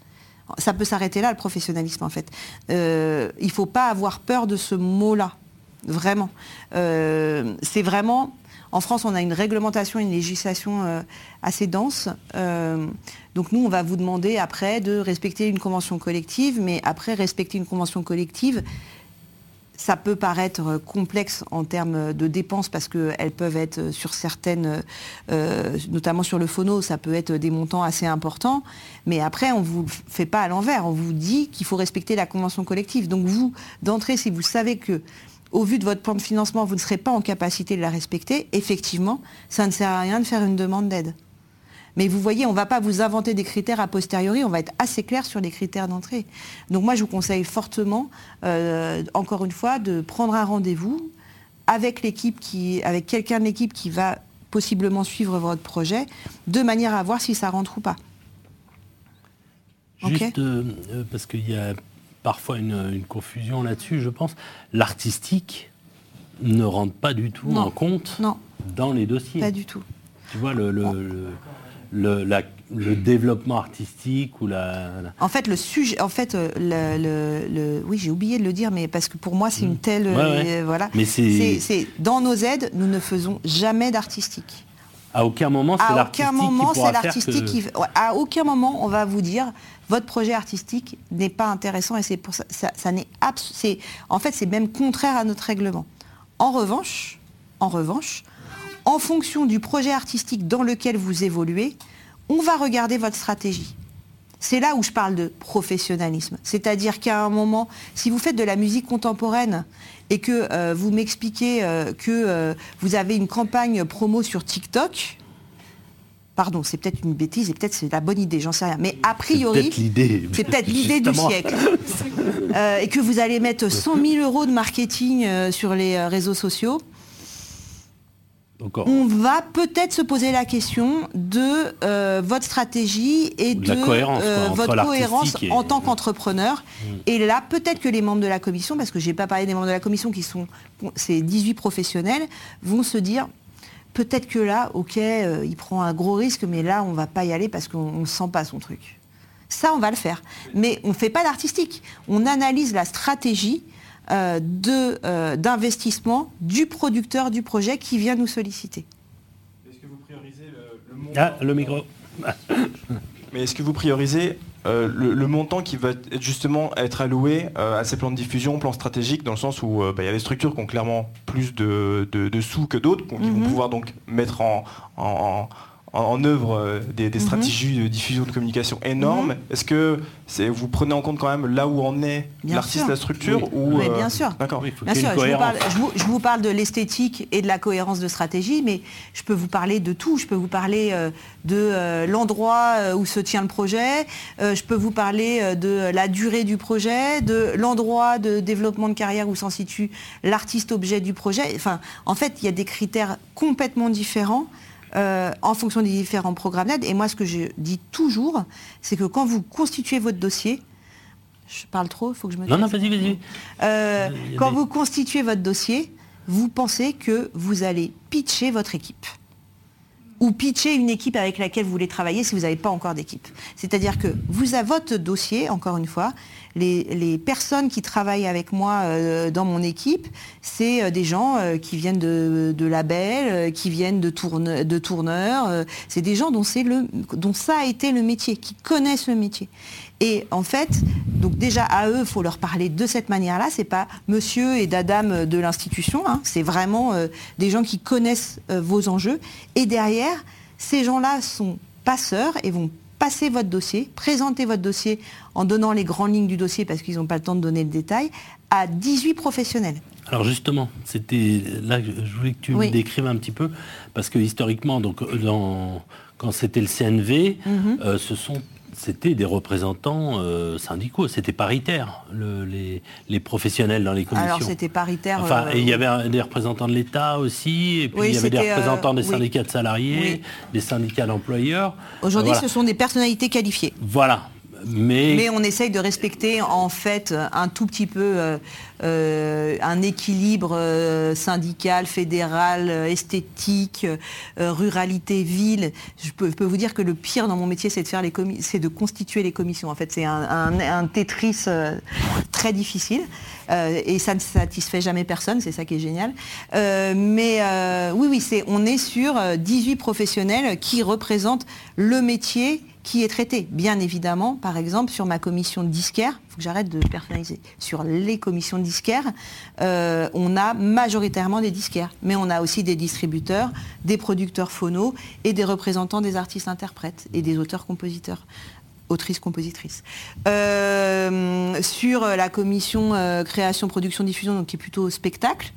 Ça peut s'arrêter là, le professionnalisme, en fait. il ne faut pas avoir peur de ce mot-là, vraiment. c'est vraiment en France, on a une réglementation, une législation euh, assez dense. Euh, donc nous, on va vous demander après de respecter une convention collective, mais après respecter une convention collective, ça peut paraître complexe en termes de dépenses parce qu'elles peuvent être sur certaines, euh, notamment sur le phono, ça peut être des montants assez importants. Mais après, on ne vous fait pas à l'envers. On vous dit qu'il faut respecter la convention collective. Donc vous, d'entrée, si vous savez que au vu de votre plan de financement, vous ne serez pas en capacité de la respecter, effectivement, ça ne sert à rien de faire une demande d'aide. Mais vous voyez, on ne va pas vous inventer des critères a posteriori, on va être assez clair sur les critères d'entrée. Donc moi, je vous conseille fortement, euh, encore une fois, de prendre un rendez-vous avec l'équipe qui, avec quelqu'un de l'équipe qui va possiblement suivre votre projet, de manière à voir si ça rentre ou pas. Juste euh, euh, parce qu'il y a parfois une, confusion là-dessus, je pense. L'artistique ne rentre pas du tout en compte dans les dossiers. Pas du tout. Tu vois, le, le, développement artistique ou la, En fait, le sujet, en fait, euh, le, oui, j'ai oublié de le dire, mais parce que pour moi, c'est une telle, euh, voilà. Mais c'est, dans nos aides, nous ne faisons jamais d'artistique. À aucun moment, c'est l'artistique qui moment, c'est l'artistique qui, à aucun moment, on va vous dire votre projet artistique n'est pas intéressant et c'est pour ça, ça, n'est en fait, c'est même contraire à notre règlement. En revanche, en revanche, en fonction du projet artistique dans lequel vous évoluez, on va regarder votre stratégie. C'est là où je parle de professionnalisme. C'est-à-dire qu'à un moment, si vous faites de la musique contemporaine et que euh, vous m'expliquez euh, que euh, vous avez une campagne promo sur TikTok, Pardon, c'est peut-être une bêtise et peut-être c'est la bonne idée, j'en sais rien. Mais a priori, c'est peut-être l'idée du siècle. Euh, et que vous allez mettre 100 000 euros de marketing euh, sur les euh, réseaux sociaux. On va peut-être se poser la question de votre stratégie et de, votre cohérence en tant qu'entrepreneur. Mm. Et là, peut-être que les membres de la commission, parce que je n'ai pas parlé des membres de la commission qui sont ces 18 professionnels, vont se dire peut-être que là, ok, euh, il prend un gros risque, mais là, on ne va pas y aller parce qu'on ne sent pas son truc. Ça, on va le faire. Mais on ne fait pas d'artistique. On analyse la stratégie euh, euh, d'investissement du producteur du projet qui vient nous solliciter. Est-ce que vous priorisez le, le Ah, le micro. mais est-ce que vous priorisez euh, le, montant qui va justement être alloué euh, à ces plans de diffusion, plans stratégiques, dans le sens où euh, bah, il y a des structures qui ont clairement plus de, sous que d'autres, qui vont mhm. pouvoir donc mettre en, en œuvre euh, des, mhm. stratégies de diffusion de communication énormes. Mhm. Est-ce que vous prenez en compte quand même là où en est l'artiste, la structure ou, oui, bien sûr. D'accord. bien sûr. Je vous, parle, de l'esthétique et de la cohérence de stratégie, mais je peux vous parler de tout. Je peux vous parler euh, de euh, l'endroit où se tient le projet. je peux vous parler de la durée du projet, de l'endroit de développement de carrière où s'en situe l'artiste objet du projet. Enfin, en fait, il y a des critères complètement différents. Euh, en fonction des différents programmes d'aide. Et moi, ce que je dis toujours, c'est que quand vous constituez votre dossier, je parle trop, il faut que je me... Non, non, vas-y, vas-y. Euh, quand vous constituez votre dossier, vous pensez que vous allez pitcher votre équipe ou pitcher une équipe avec laquelle vous voulez travailler si vous n'avez pas encore d'équipe. C'est-à-dire que vous avez votre dossier, encore une fois, les, personnes qui travaillent avec moi dans mon équipe, c'est des gens qui viennent de, labels, qui viennent de, de tourneurs. c'est des gens dont, ça a été le métier, qui connaissent le métier. Et en fait, donc déjà à eux, il faut leur parler de cette manière-là. C'est pas monsieur et dadame de l'institution. Hein. C'est vraiment euh, des gens qui connaissent euh, vos enjeux. Et derrière, ces gens-là sont passeurs et vont passer votre dossier, présenter votre dossier en donnant les grandes lignes du dossier parce qu'ils n'ont pas le temps de donner le détail, à 18 professionnels. Alors justement, c'était là que je voulais que tu me décrives un petit peu, parce que historiquement, donc quand c'était le CNV, mhm. euh, ce sont c'était des représentants euh, syndicaux, c'était paritaire, les, professionnels dans les commissions. Alors c'était paritaire. Enfin, et il y avait des représentants de l'État aussi, et puis il y avait des représentants des euh, syndicats de salariés, des syndicats d'employeurs. Aujourd'hui, ce sont des personnalités qualifiées. Voilà, mais... on essaye de respecter en fait un tout petit peu euh, euh, un équilibre euh, syndical, fédéral, esthétique, ruralité, ville. Je peux, vous dire que le pire dans mon métier, c'est de faire les c'est de constituer les commissions. En fait, c'est un, Tetris très difficile. et ça ne satisfait jamais personne, c'est ça qui est génial. mais oui, oui, on est sur 18 professionnels qui représentent le métier qui est traité. Bien évidemment, par exemple, sur ma commission disquaire, il faut que j'arrête de personnaliser, sur les commissions disquaires, euh, on a majoritairement des disquaires, mais on a aussi des distributeurs, des producteurs phonos et des représentants des artistes-interprètes et des auteurs-compositeurs autrices compositrices. Euh, sur la commission euh, création, production, diffusion, donc qui est plutôt spectacle,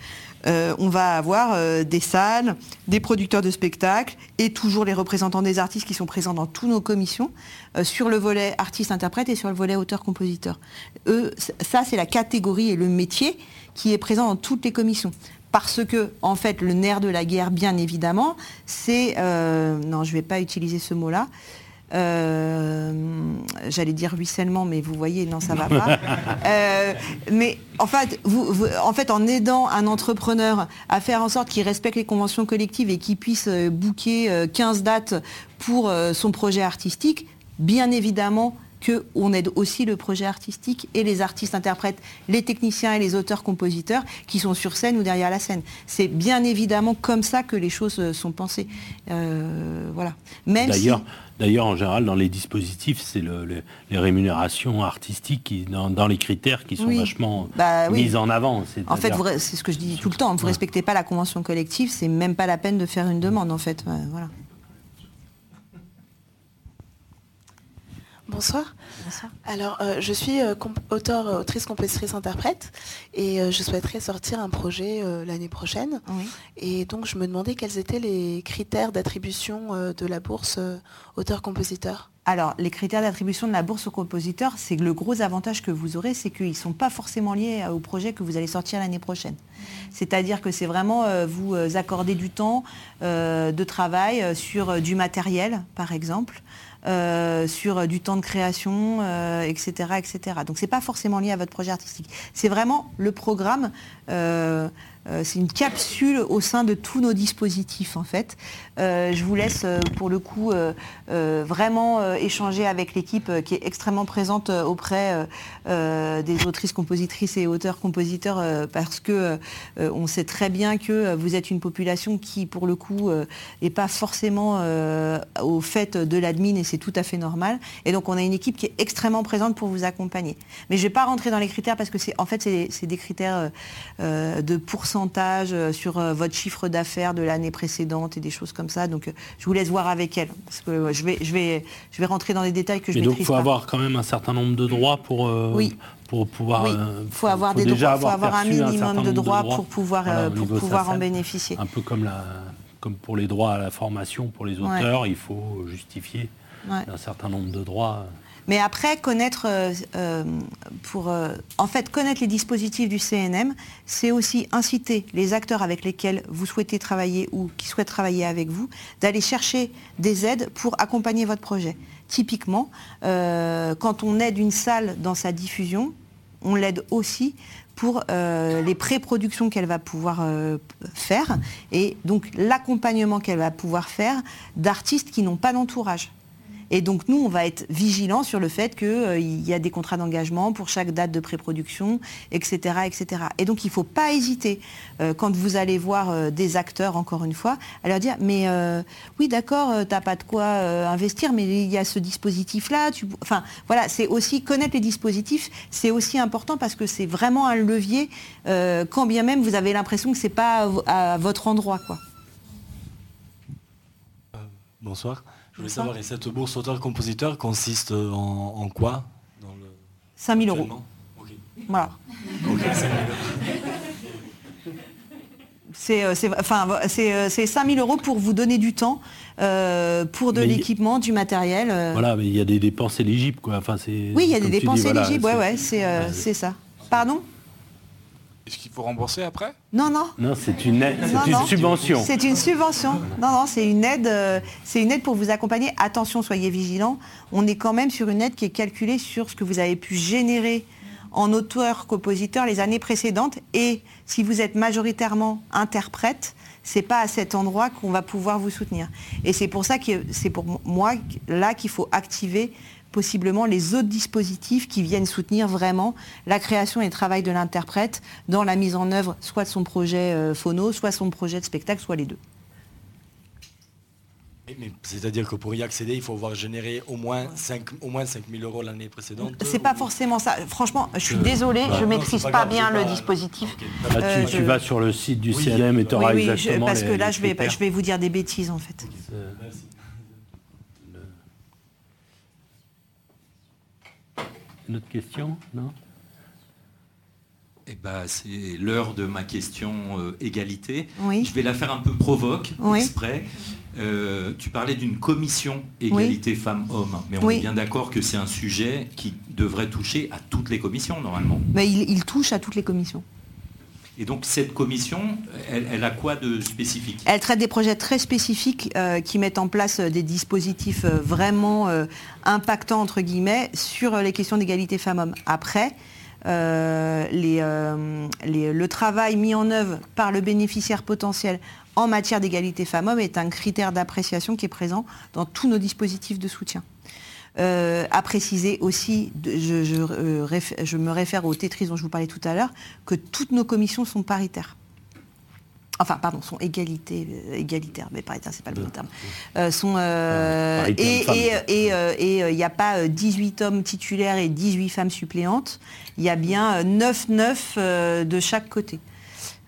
euh, on va avoir des salles, des producteurs de spectacles et toujours les représentants des artistes qui sont présents dans toutes nos commissions sur le volet artiste-interprète et sur le volet auteur-compositeur. ça c'est la catégorie et le métier qui est présent dans toutes les commissions parce que, en fait, le nerf de la guerre, bien évidemment, c'est... non, je ne vais pas utiliser ce mot-là. Euh, j'allais dire ruissellement, mais vous voyez, non, ça va pas. Euh, mais en fait, vous, en fait, en aidant un entrepreneur à faire en sorte qu'il respecte les conventions collectives et qu'il puisse euh, booker 15 dates pour son projet artistique, bien évidemment, qu'on aide aussi le projet artistique et les artistes interprètes, les techniciens et les auteurs-compositeurs qui sont sur scène ou derrière la scène. C'est bien évidemment comme ça que les choses sont pensées. voilà. Même D'ailleurs, D'ailleurs, en général, dans les dispositifs, c'est les rémunérations artistiques qui, dans, les critères qui sont vachement bah mises en avant. En fait, c'est ce que je dis tout le temps. Vous ne respectez pas la convention collective, c'est même pas la peine de faire une demande, en fait. Voilà. Bonsoir. Alors, euh, je suis euh, auteur, euh, autrice, compositrice, interprète, et je souhaiterais sortir un projet l'année prochaine. Et donc, je me demandais quels étaient les critères d'attribution de la bourse auteur-compositeur. Alors, les critères d'attribution de la bourse aux compositeurs, c'est le gros avantage que vous aurez, c'est qu'ils ne sont pas forcément liés au projet que vous allez sortir l'année prochaine. C'est-à-dire que c'est vraiment vous accorder du temps de travail sur du matériel, par exemple. Euh, sur du temps de création, etc., euh, etc. Donc c'est pas forcément lié à votre projet artistique. C'est vraiment le programme euh, euh, c'est une capsule au sein de tous nos dispositifs en fait. Euh, je vous laisse euh, pour le coup vraiment échanger avec l'équipe qui est extrêmement présente auprès des autrices, compositrices et auteurs-compositeurs parce que on sait très bien que vous êtes une population qui pour le coup n'est pas forcément au fait de l'admin et c'est tout à fait normal. Et donc on a une équipe qui est extrêmement présente pour vous accompagner. Mais je ne vais pas rentrer dans les critères parce que c'est en fait c'est des critères de pourcentage euh, sur euh, votre chiffre d'affaires de l'année précédente et des choses comme ça. Donc euh, je vous laisse voir avec elle. Parce que je vais, je vais, je vais rentrer dans les détails que je Mais donc il faut avoir quand même un certain nombre de droits pour. oui. Pour pouvoir. Oui. Faut avoir des droits, faut avoir un minimum de droits, pour pouvoir, pour pouvoir en bénéficier. Un peu comme, la, comme pour les droits à la formation pour les auteurs, il faut justifier un certain nombre de droits. Mais après, connaître, euh, euh, euh, en fait, connaître les dispositifs du CNM, c'est aussi inciter les acteurs avec lesquels vous souhaitez travailler ou qui souhaitent travailler avec vous, d'aller chercher des aides pour accompagner votre projet. Typiquement, quand on aide une salle dans sa diffusion, on l'aide aussi pour les pré-productions qu'elle va pouvoir faire et donc l'accompagnement qu'elle va pouvoir faire d'artistes qui n'ont pas d'entourage Et donc nous, on va être vigilants sur le fait qu'il y a des contrats d'engagement pour chaque date de pré-production, etc., etc. Et donc il ne faut pas hésiter, quand vous allez voir des acteurs, encore une fois, à leur dire, mais oui, d'accord, tu n'as pas de quoi investir, mais il y a ce dispositif-là. Enfin, voilà, c'est aussi connaître les dispositifs, c'est aussi important parce que c'est vraiment un levier, quand bien même vous avez l'impression que ce n'est pas à, votre endroit. Quoi. Euh, bonsoir. Je voulais savoir, et cette bourse auteur-compositeur consiste en, quoi dans le... 5 000 euros. Voilà. C'est enfin, 5 000 euros pour vous donner du temps, euh, pour de l'équipement, du matériel. Euh. Voilà, mais il y a des dépenses éligibles. Quoi. Enfin, oui, il y a des dépenses éligibles, ouais, ouais, c'est ça. Pardon? Est-ce qu'il faut rembourser après? Non, non. Non, c'est une, aide, c'est une subvention. C'est une subvention. Non, non, c'est une aide. Euh, c'est une aide pour vous accompagner. Attention, soyez vigilants. On est quand même sur une aide qui est calculée sur ce que vous avez pu générer en auteur-compositeur les années précédentes. Et si vous êtes majoritairement interprète, c'est pas à cet endroit qu'on va pouvoir vous soutenir. Et c'est pour ça que c'est pour moi là qu'il faut activer possiblement les autres dispositifs qui viennent soutenir vraiment la création et le travail de l'interprète dans la mise en œuvre soit de son projet euh, phono, soit son projet de spectacle, soit les deux. C'est-à-dire que pour y accéder, il faut avoir généré au moins 5, au moins 5 000 euros l'année précédente C'est pas forcément ça. Franchement, je suis désolée, je ne maîtrise pas, bien le dispositif. Euh, tu, vas sur le site du CLM et tu auras oui, exactement parce que là, je vais, je vais vous dire des bêtises en fait. Une autre question Non? Eh ben, c'est l'heure de ma question euh, égalité. Je vais la faire un peu provoque, exprès. Euh, tu parlais d'une commission égalité femmes-hommes, mais on est bien d'accord que c'est un sujet qui devrait toucher à toutes les commissions normalement. Mais il touche à toutes les commissions. Et donc cette commission, elle, a quoi de spécifique? Elle traite des projets très spécifiques euh, qui mettent en place euh, des dispositifs euh, vraiment impactants, entre guillemets, sur les questions d'égalité femmes-hommes. Après, le travail mis en œuvre par le bénéficiaire potentiel en matière d'égalité femmes-hommes est un critère d'appréciation qui est présent dans tous nos dispositifs de soutien. Euh, à préciser aussi, je, euh, je, me réfère au Tetris dont je vous parlais tout à l'heure, que toutes nos commissions sont paritaires. Enfin, pardon, sont égalité, euh, égalitaires, mais paritaires, c'est pas le bon terme. sont, et il n'y a pas 18 hommes titulaires et 18 femmes suppléantes, il y a bien 9-9 de chaque côté.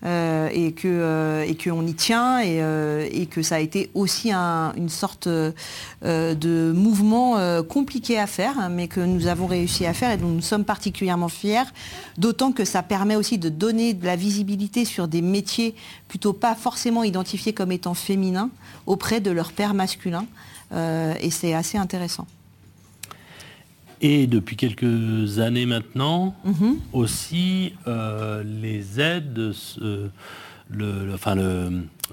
Euh, et que euh, qu'on y tient euh, et, que ça a été aussi une sorte de mouvement compliqué à faire, hein, mais que nous avons réussi à faire et dont nous sommes particulièrement fiers, d'autant que ça permet aussi de donner de la visibilité sur des métiers plutôt pas forcément identifiés comme étant féminins auprès de leur père masculin, et c'est assez intéressant. Et depuis quelques années maintenant, mhm. aussi, euh, les aides, le, enfin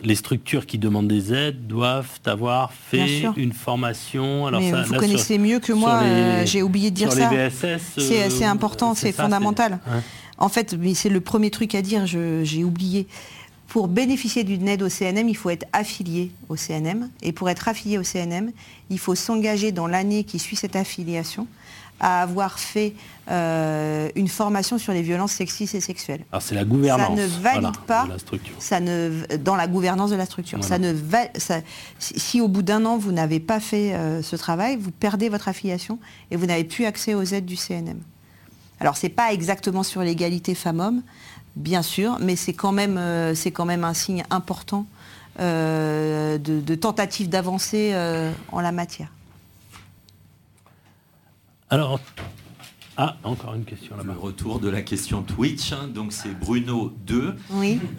les structures qui demandent des aides doivent avoir fait une formation. Alors vous connaissez mieux que moi, euh, j'ai oublié de dire ça. C'est euh, important, c'est fondamental. En fait, c'est le premier truc à dire, j'ai oublié. Pour bénéficier d'une aide au CNM, il faut être affilié au CNM. Et pour être affilié au CNM, il faut s'engager dans l'année qui suit cette affiliation à avoir fait euh, une formation sur les violences sexistes et sexuelles. Alors c'est la gouvernance. Ça ne valide pas la structure. Ça ne, dans la gouvernance de la structure. Ça ne si au bout d'un an vous n'avez pas fait euh, ce travail, vous perdez votre affiliation et vous n'avez plus accès aux aides du CNM. Alors c'est pas exactement sur l'égalité femmes-hommes, bien sûr, mais c'est quand même euh, un signe important de, de, tentative d'avancée en la matière. Ah, encore une question là-bas. Le retour de la question Twitch. Hein. donc c'est Bruno 2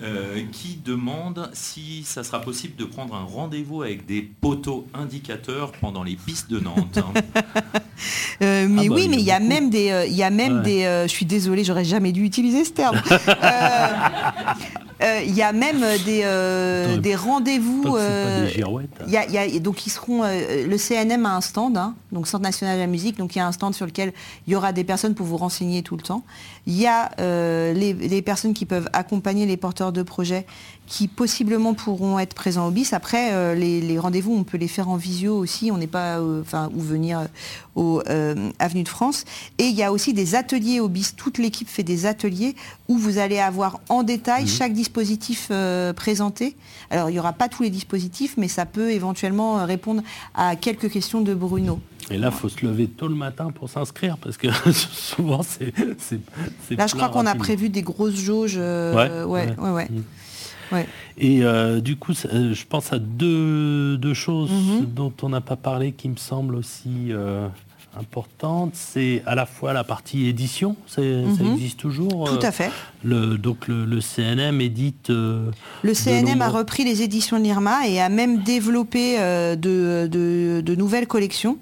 euh, qui demande si ça sera possible de prendre un rendez-vous avec des poteaux indicateurs pendant les pistes de Nantes. Hein. Euh, mais ah bah, oui, mais il y a même des, il y a même des. Euh, je suis désolée, j'aurais jamais dû utiliser ce terme. Il y a même des, des rendez-vous. donc ils seront. le CNM a un stand, hein, donc Centre national de la musique, donc il y a un stand sur lequel il y aura des personnes pour vous renseigner tout le temps. Il y a les, les personnes qui peuvent accompagner les porteurs de projets qui possiblement pourront être présents au BIS. Après, euh, les, rendez-vous, on peut les faire en visio aussi, on n'est pas, euh, enfin, ou venir au euh, Avenue de France. Et il y a aussi des ateliers au BIS. Toute l'équipe fait des ateliers où vous allez avoir en détail mhm. chaque dispositif présenté. Alors, il n'y aura pas tous les dispositifs, mais ça peut éventuellement répondre à quelques questions de Bruno. Et là, il faut se lever tôt le matin pour s'inscrire, parce que souvent, c'est... Là, je crois qu'on a prévu des grosses jauges. ouais, ouais, ouais. Mhm. Et euh, du coup, euh, je pense à deux, choses mhm. dont on n'a pas parlé qui me semblent aussi euh, importantes. C'est à la fois la partie édition, ça mhm. existe toujours. Tout à fait. Le, donc le, CNM édite. le CNM a repris les éditions de l'IRMA et a même développé de, nouvelles collections.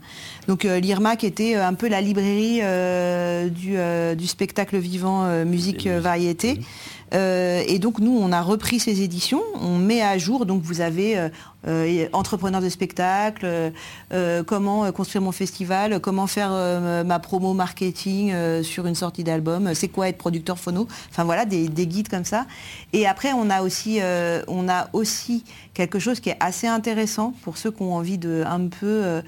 Donc l'IRMA qui était un peu la librairie du, spectacle vivant musique variété. Euh, et donc nous, on a repris ces éditions, on met à jour, donc vous avez euh, euh, entrepreneur de spectacle, comment construire mon festival, comment faire ma promo marketing sur une sortie d'album, c'est quoi être producteur phono, enfin voilà, des, guides comme ça. Et après, on a aussi, on a aussi quelque chose qui est assez intéressant pour ceux qui ont envie de un peu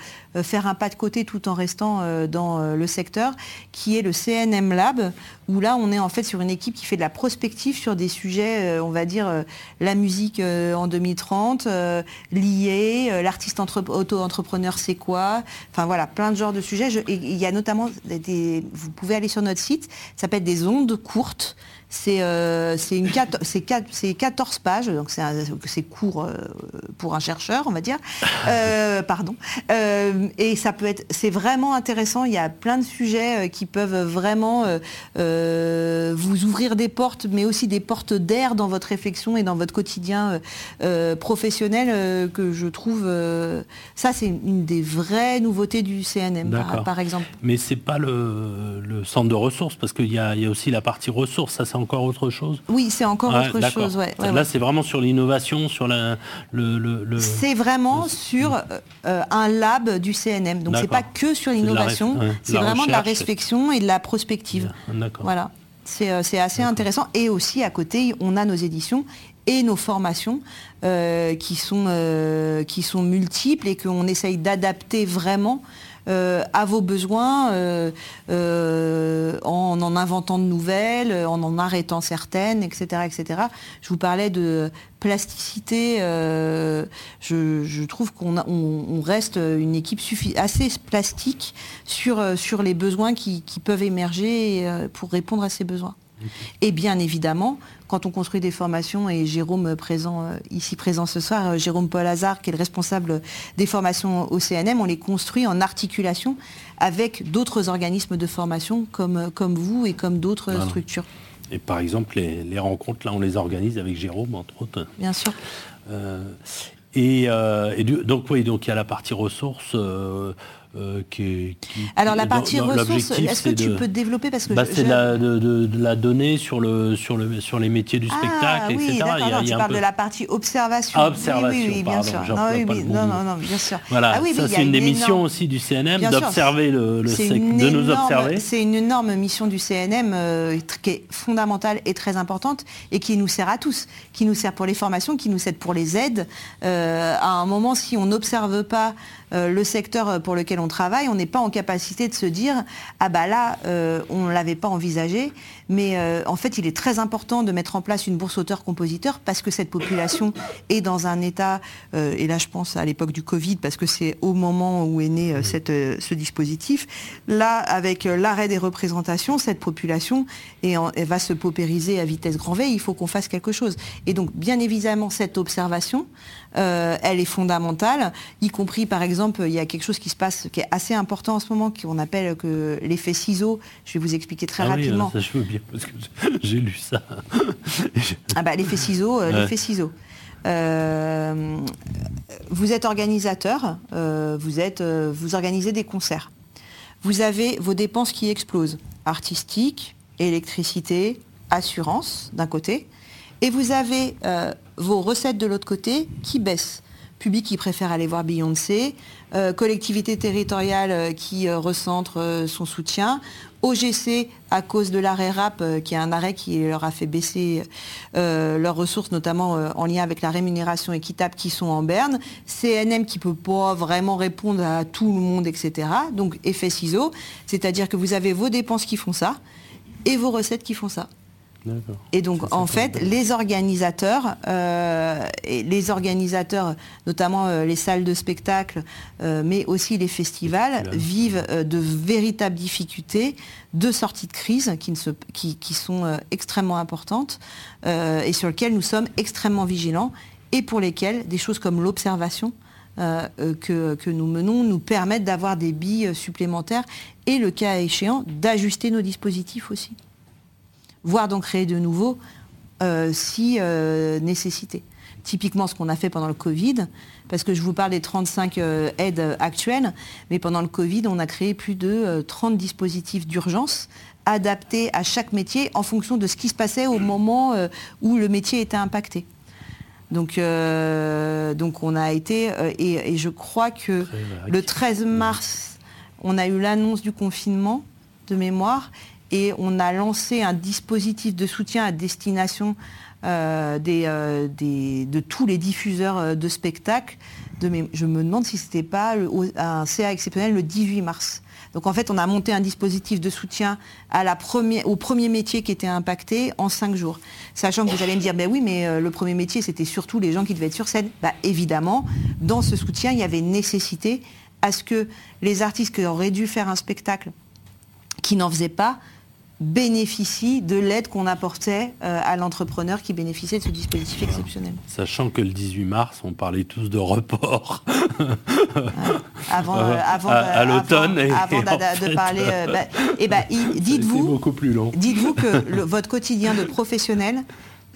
faire un pas de côté tout en restant dans le secteur, qui est le CNM Lab, où là, on est en fait sur une équipe qui fait de la prospective sur des sujets, euh, on va dire, euh, la musique euh, en 2030, liée, l'artiste auto-entrepreneur, c'est quoi? Enfin voilà, plein de genres de sujets. il y a notamment vous pouvez aller sur notre site, ça s'appelle des ondes courtes. C'est euh, 14 pages, donc c'est court euh, pour un chercheur, on va dire. Euh, pardon. Euh, et ça peut être, c'est vraiment intéressant. Il y a plein de sujets qui peuvent vraiment vous ouvrir des portes, mais aussi des portes d'air dans votre réflexion et dans votre quotidien professionnel que je trouve. ça, c'est une des vraies nouveautés du CNM, par, exemple. Mais c'est pas le, centre de ressources, parce qu'il y, y, a aussi la partie ressources. Ça, encore autre chose? Oui, c'est encore autre chose. Là, c'est vraiment sur l'innovation, sur la, le. C'est vraiment sur euh, un lab du CNM. Donc, c'est pas que sur l'innovation, c'est vraiment de la réflexion et de la prospective. Voilà. C'est euh, assez intéressant. Et aussi, à côté, on a nos éditions et nos formations euh, qui, sont, qui sont multiples et qu'on essaye d'adapter vraiment euh, à vos besoins euh, euh, en en inventant de nouvelles, en en arrêtant certaines, etc. etc. Je vous parlais de plasticité. Je, trouve qu'on reste une équipe assez plastique sur, sur les besoins qui peuvent émerger pour répondre à ces besoins. Et bien évidemment, quand on construit des formations, et Jérôme présent, euh, ici présent ce soir, euh, Jérôme Paul Hazard, qui est le responsable des formations au CNM, on les construit en articulation avec d'autres organismes de formation comme, comme vous et comme d'autres structures. Et par exemple, les, rencontres, là, on les organise avec Jérôme, entre autres. Bien sûr. Euh, et, donc, oui, donc il y a la partie ressources. Euh, Alors la partie ressources, est-ce que tu peux développer parce que bah, c'est de, la donnée sur le sur le sur les métiers du ah, spectacle, oui, etc. Il y a, tu parles de la partie observation. Ah, observation, oui, oui, bien sûr. Non, non, non, bien sûr. Voilà, ah ça c'est une des missions aussi du CNM d'observer le, le de nous observer. C'est une énorme mission du CNM euh, qui est fondamentale et très importante et qui nous sert à tous, qui nous sert pour les formations, qui nous sert pour les aides. Euh, à un moment, si on n'observe pas euh, le secteur pour lequel on travaille, on n'est pas en capacité de se dire ah bah là euh, on ne l'avait pas envisagé, mais euh, en fait il est très important de mettre en place une bourse auteur-compositeur parce que cette population est dans un état, et là je pense à l'époque du Covid parce que c'est au moment où est né cette, ce dispositif, là avec l'arrêt des représentations, cette population elle va se paupériser à vitesse grand V, il faut qu'on fasse quelque chose. Et donc bien évidemment cette observation, euh, elle est fondamentale, y compris par exemple, il y a quelque chose qui se passe qui est assez important en ce moment, qu'on appelle que l'effet ciseau. Je vais vous expliquer très ah rapidement. Oui, ça je veux bien parce que j'ai lu ça. ah bah l'effet ciseau, euh, l'effet ciseau. Euh, vous êtes organisateur, vous, êtes, vous organisez des concerts. Vous avez vos dépenses qui explosent, artistiques, électricité, assurance d'un côté, Et vous avez vos recettes de l'autre côté qui baissent public qui préfère aller voir Beyoncé, euh, collectivité territoriale euh, qui euh, recentre son soutien, OGC à cause de l'arrêt RAP, qui est un arrêt qui leur a fait baisser leurs ressources, notamment en lien avec la rémunération équitable qui sont en berne, CNM qui ne peut pas vraiment répondre à tout le monde, etc. Donc effet ciseau, c'est-à-dire que vous avez vos dépenses qui font ça et vos recettes qui font ça. Et donc, en fait, les organisateurs, euh, et les organisateurs, notamment euh, les salles de spectacle, euh, mais aussi les festivals, vivent de véritables difficultés de sortie de crise qui, se, qui, sont extrêmement importantes et sur lesquelles nous sommes extrêmement vigilants et pour lesquelles des choses comme l'observation que, que, nous menons nous permettent d'avoir des billes supplémentaires et, le cas échéant, d'ajuster nos dispositifs aussi voire d'en créer de nouveaux euh, si euh, nécessité. Typiquement ce qu'on a fait pendant le Covid, parce que je vous parle des 35 euh, aides actuelles, mais pendant le Covid, on a créé plus de 30 dispositifs d'urgence adaptés à chaque métier en fonction de ce qui se passait au moment où le métier était impacté. Donc, donc on a été, et, et, je crois que le 13 mars, on a eu l'annonce du confinement de mémoire, et on a lancé un dispositif de soutien à destination euh, euh, de tous les diffuseurs euh, de spectacles. je me demande si ce n'était pas un CA exceptionnel le 18 mars. Donc en fait, on a monté un dispositif de soutien au premier métier qui était impacté en cinq jours. Sachant que vous allez me dire, ben oui, mais le premier métier, c'était surtout les gens qui devaient être sur scène. Bah, évidemment, dans ce soutien, il y avait nécessité à ce que les artistes qui auraient dû faire un spectacle, qui n'en faisaient pas, bénéficie de l'aide qu'on apportait euh, à l'entrepreneur qui bénéficiait de ce dispositif exceptionnel. Sachant que le 18 mars, on parlait tous de report. Avant, euh, avant, à, l'automne. Avant, de, parler, et bah, eh ben, dites-vous, beaucoup plus long. Dites-vous que votre quotidien de professionnel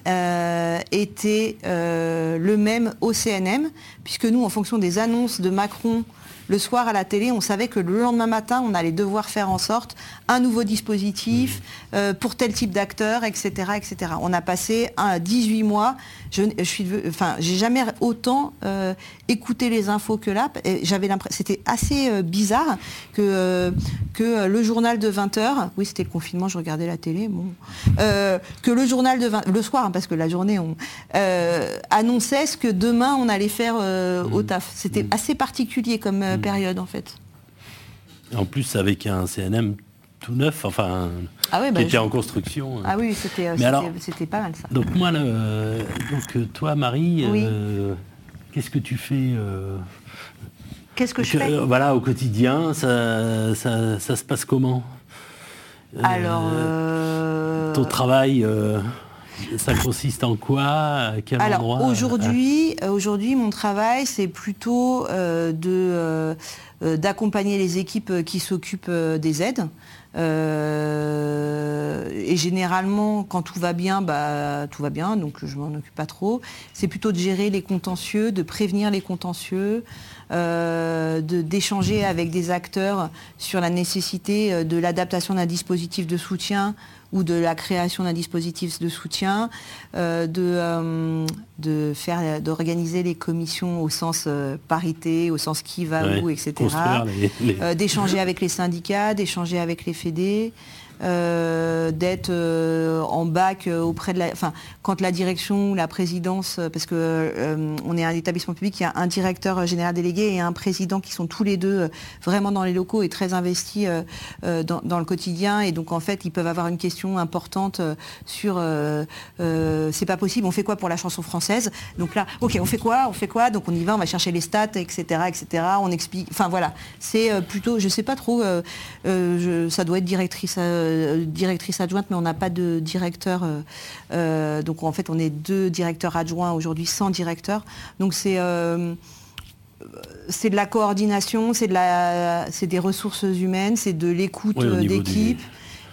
euh, était le même au CNM, puisque nous, en fonction des annonces de Macron le soir à la télé, on savait que le lendemain matin, on allait devoir faire en sorte un nouveau dispositif mmh. euh, pour tel type d'acteur, etc., etc. On a passé un, 18 mois. Je, je suis, enfin, j'ai jamais autant euh, écouté les infos que là. J'avais l'impression, c'était assez euh, bizarre que que le journal de 20 h oui, c'était le confinement, je regardais la télé, bon, que le journal de 20, le soir, hein, parce que la journée, on annonçait ce que demain on allait faire au mmh. taf. C'était mmh. assez particulier comme Mm. période en fait. En plus avec un CNM tout neuf, enfin ah qui bah, était en construction. Ah oui, c'était euh, c'était pas mal ça. Donc moi, donc euh, toi Marie, euh, qu'est-ce que tu fais Qu'est-ce que je fais Voilà, au quotidien, ça, ça, se passe comment? Alors. Ton travail ça consiste en quoi à quel Alors aujourd'hui, euh, aujourd'hui, mon travail, c'est plutôt euh, de euh, d'accompagner les équipes qui s'occupent des aides. et généralement, quand tout va bien, bah, tout va bien, donc je m'en occupe pas trop. C'est plutôt de gérer les contentieux, de prévenir les contentieux, d'échanger avec des acteurs sur la nécessité de l'adaptation d'un dispositif de soutien ou de la création d'un dispositif de soutien, euh, de, euh, de faire, d'organiser les commissions au sens euh, parité, au sens qui va où, etc. d'échanger avec les syndicats, d'échanger avec les fédés. Euh, d'être euh, en bac euh, auprès de la... Enfin, quand la direction ou la présidence, parce que on est un établissement public, il y a un directeur général délégué et un président qui sont tous les deux vraiment dans les locaux et très investis dans, le quotidien. Et donc, en fait, ils peuvent avoir une question importante sur c'est pas possible, on fait quoi pour la chanson française? Donc là, ok, on fait quoi? On fait quoi? Donc on y va, on va chercher les stats, etc. etc. On explique... Enfin voilà, c'est plutôt, je sais pas trop, ça doit être directrice euh, directrice adjointe, mais on n'a pas de directeur. Euh, euh, donc en fait, on est deux directeurs adjoints aujourd'hui, sans directeur. Donc c'est c'est de la coordination, c'est de la, c'est des ressources humaines, c'est de l'écoute d'équipe,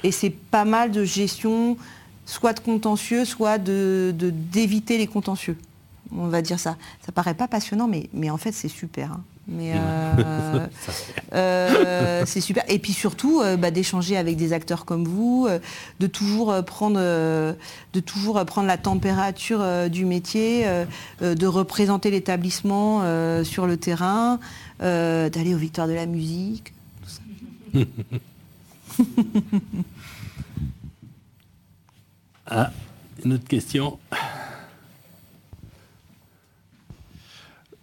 et c'est pas mal de gestion, soit de contentieux, soit de, d'éviter les contentieux. On va dire ça. Ça paraît pas passionnant, mais, mais en fait c'est super. Hein. Mais euh, euh, c'est super. Et puis surtout, euh, bah, d'échanger avec des acteurs comme vous, de toujours prendre, de toujours prendre la température du métier, de représenter l'établissement sur le terrain, d'aller aux victoires de la musique. ah, une autre question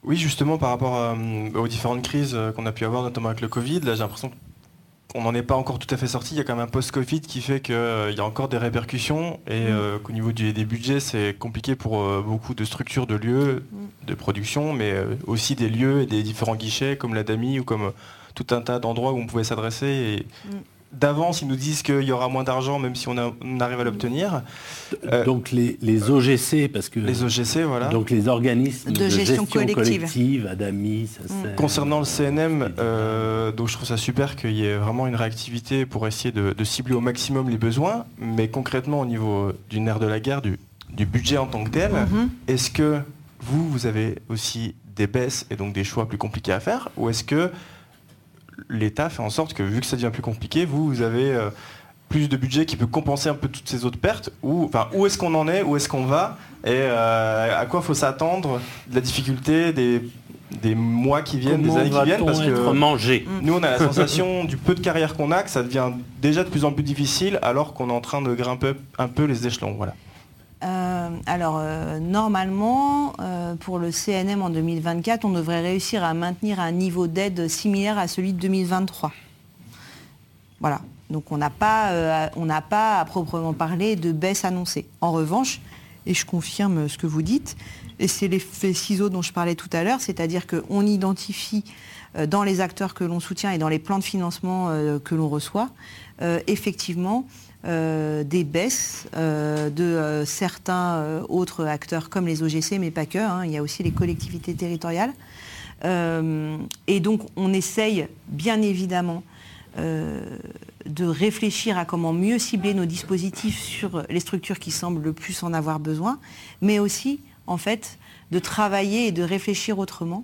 Oui, justement, par rapport euh, aux différentes crises euh, qu'on a pu avoir, notamment avec le Covid, là j'ai l'impression qu'on n'en est pas encore tout à fait sorti. Il y a quand même un post-Covid qui fait qu'il euh, y a encore des répercussions et mm. qu'au niveau des budgets, c'est compliqué pour beaucoup de structures de lieux mm. de production, mais aussi des lieux et des différents guichets comme la DAMI ou comme tout un tas d'endroits où on pouvait s'adresser. Et mm d'avance, ils nous disent qu'il y aura moins d'argent, même si on, arrive à l'obtenir. Euh, donc les, OGC, parce que... Les OGC, voilà. Donc les organismes de, gestion, collective. ADAMI, ça mm. Concernant le CNM, euh, donc je trouve ça super qu'il y ait vraiment une réactivité pour essayer de, cibler au maximum les besoins, mais concrètement au niveau du nerf de la guerre, du, budget en tant que tel, mm-hmm. est-ce que vous, vous avez aussi des baisses et donc des choix plus compliqués à faire, ou est-ce que l'État fait en sorte que, vu que ça devient plus compliqué, vous, vous avez euh, plus de budget qui peut compenser un peu toutes ces autres pertes Ou enfin, où est-ce qu'on en est Où est-ce qu'on va Et euh, à quoi faut s'attendre de la difficulté des, des mois qui viennent, des années qui viennent? parce que mangé? nous on a la sensation du peu de carrière qu'on a que ça devient déjà de plus en plus difficile alors qu'on est en train de grimper un peu les échelons. Voilà. Euh, alors, euh, normalement, euh, pour le CNM en 2024, on devrait réussir à maintenir un niveau d'aide similaire à celui de 2023. Voilà. Donc, on n'a pas, pas à proprement parler de baisse annoncée. En revanche, et je confirme ce que vous dites, et c'est l'effet ciseau dont je parlais tout à l'heure, c'est-à-dire qu'on identifie dans les acteurs que l'on soutient et dans les plans de financement que l'on reçoit, effectivement, euh, des baisses euh, de euh, certains autres acteurs comme les OGC, mais pas que. Hein. il y a aussi les collectivités territoriales. et donc on essaye bien évidemment de réfléchir à comment mieux cibler nos dispositifs sur les structures qui semblent le plus en avoir besoin, mais aussi en fait de travailler et de réfléchir autrement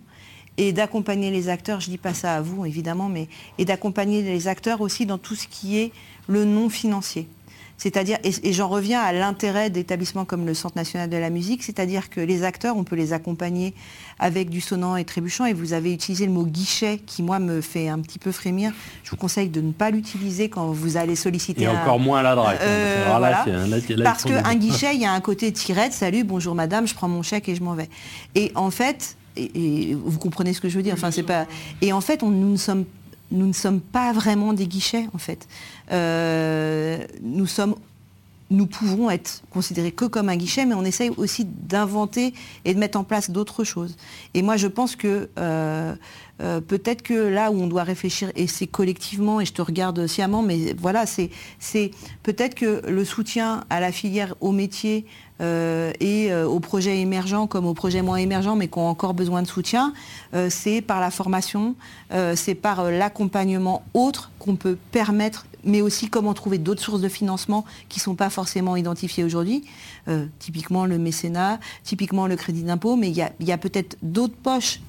et d'accompagner les acteurs, je ne dis pas ça à vous évidemment, mais et d'accompagner les acteurs aussi dans tout ce qui est le non financier. C'est-à-dire, et, j'en reviens à l'intérêt d'établissements comme le Centre national de la musique, c'est-à-dire que les acteurs, on peut les accompagner avec du sonnant et trébuchant, et vous avez utilisé le mot guichet qui, moi, me fait un petit peu frémir. Je vous conseille de ne pas l'utiliser quand vous allez solliciter. Et encore moins à l'adresse. Hein, euh, Parce qu'un guichet, il y a un côté tirette, salut, bonjour madame, je prends mon chèque et je m'en vais. Et en fait, et, vous comprenez ce que je veux dire. Enfin, c'est pas. Et en fait, on, nous ne sommes nous ne sommes pas vraiment des guichets, en fait. Euh, nous sommes nous pouvons être considérés que comme un guichet, mais on essaye aussi d'inventer et de mettre en place d'autres choses. Et moi, je pense que euh, euh, peut-être que là où on doit réfléchir, et c'est collectivement, et je te regarde sciemment, mais voilà, c'est peut-être que le soutien à la filière, au métier, euh, et euh, aux projets émergents comme aux projets moins émergents mais qui ont encore besoin de soutien, c'est par la formation, c'est par l'accompagnement autre qu'on peut permettre, mais aussi comment trouver d'autres sources de financement qui ne sont pas forcément identifiées aujourd'hui, typiquement le mécénat, typiquement le crédit d'impôt, mais il y a, peut-être d'autres poches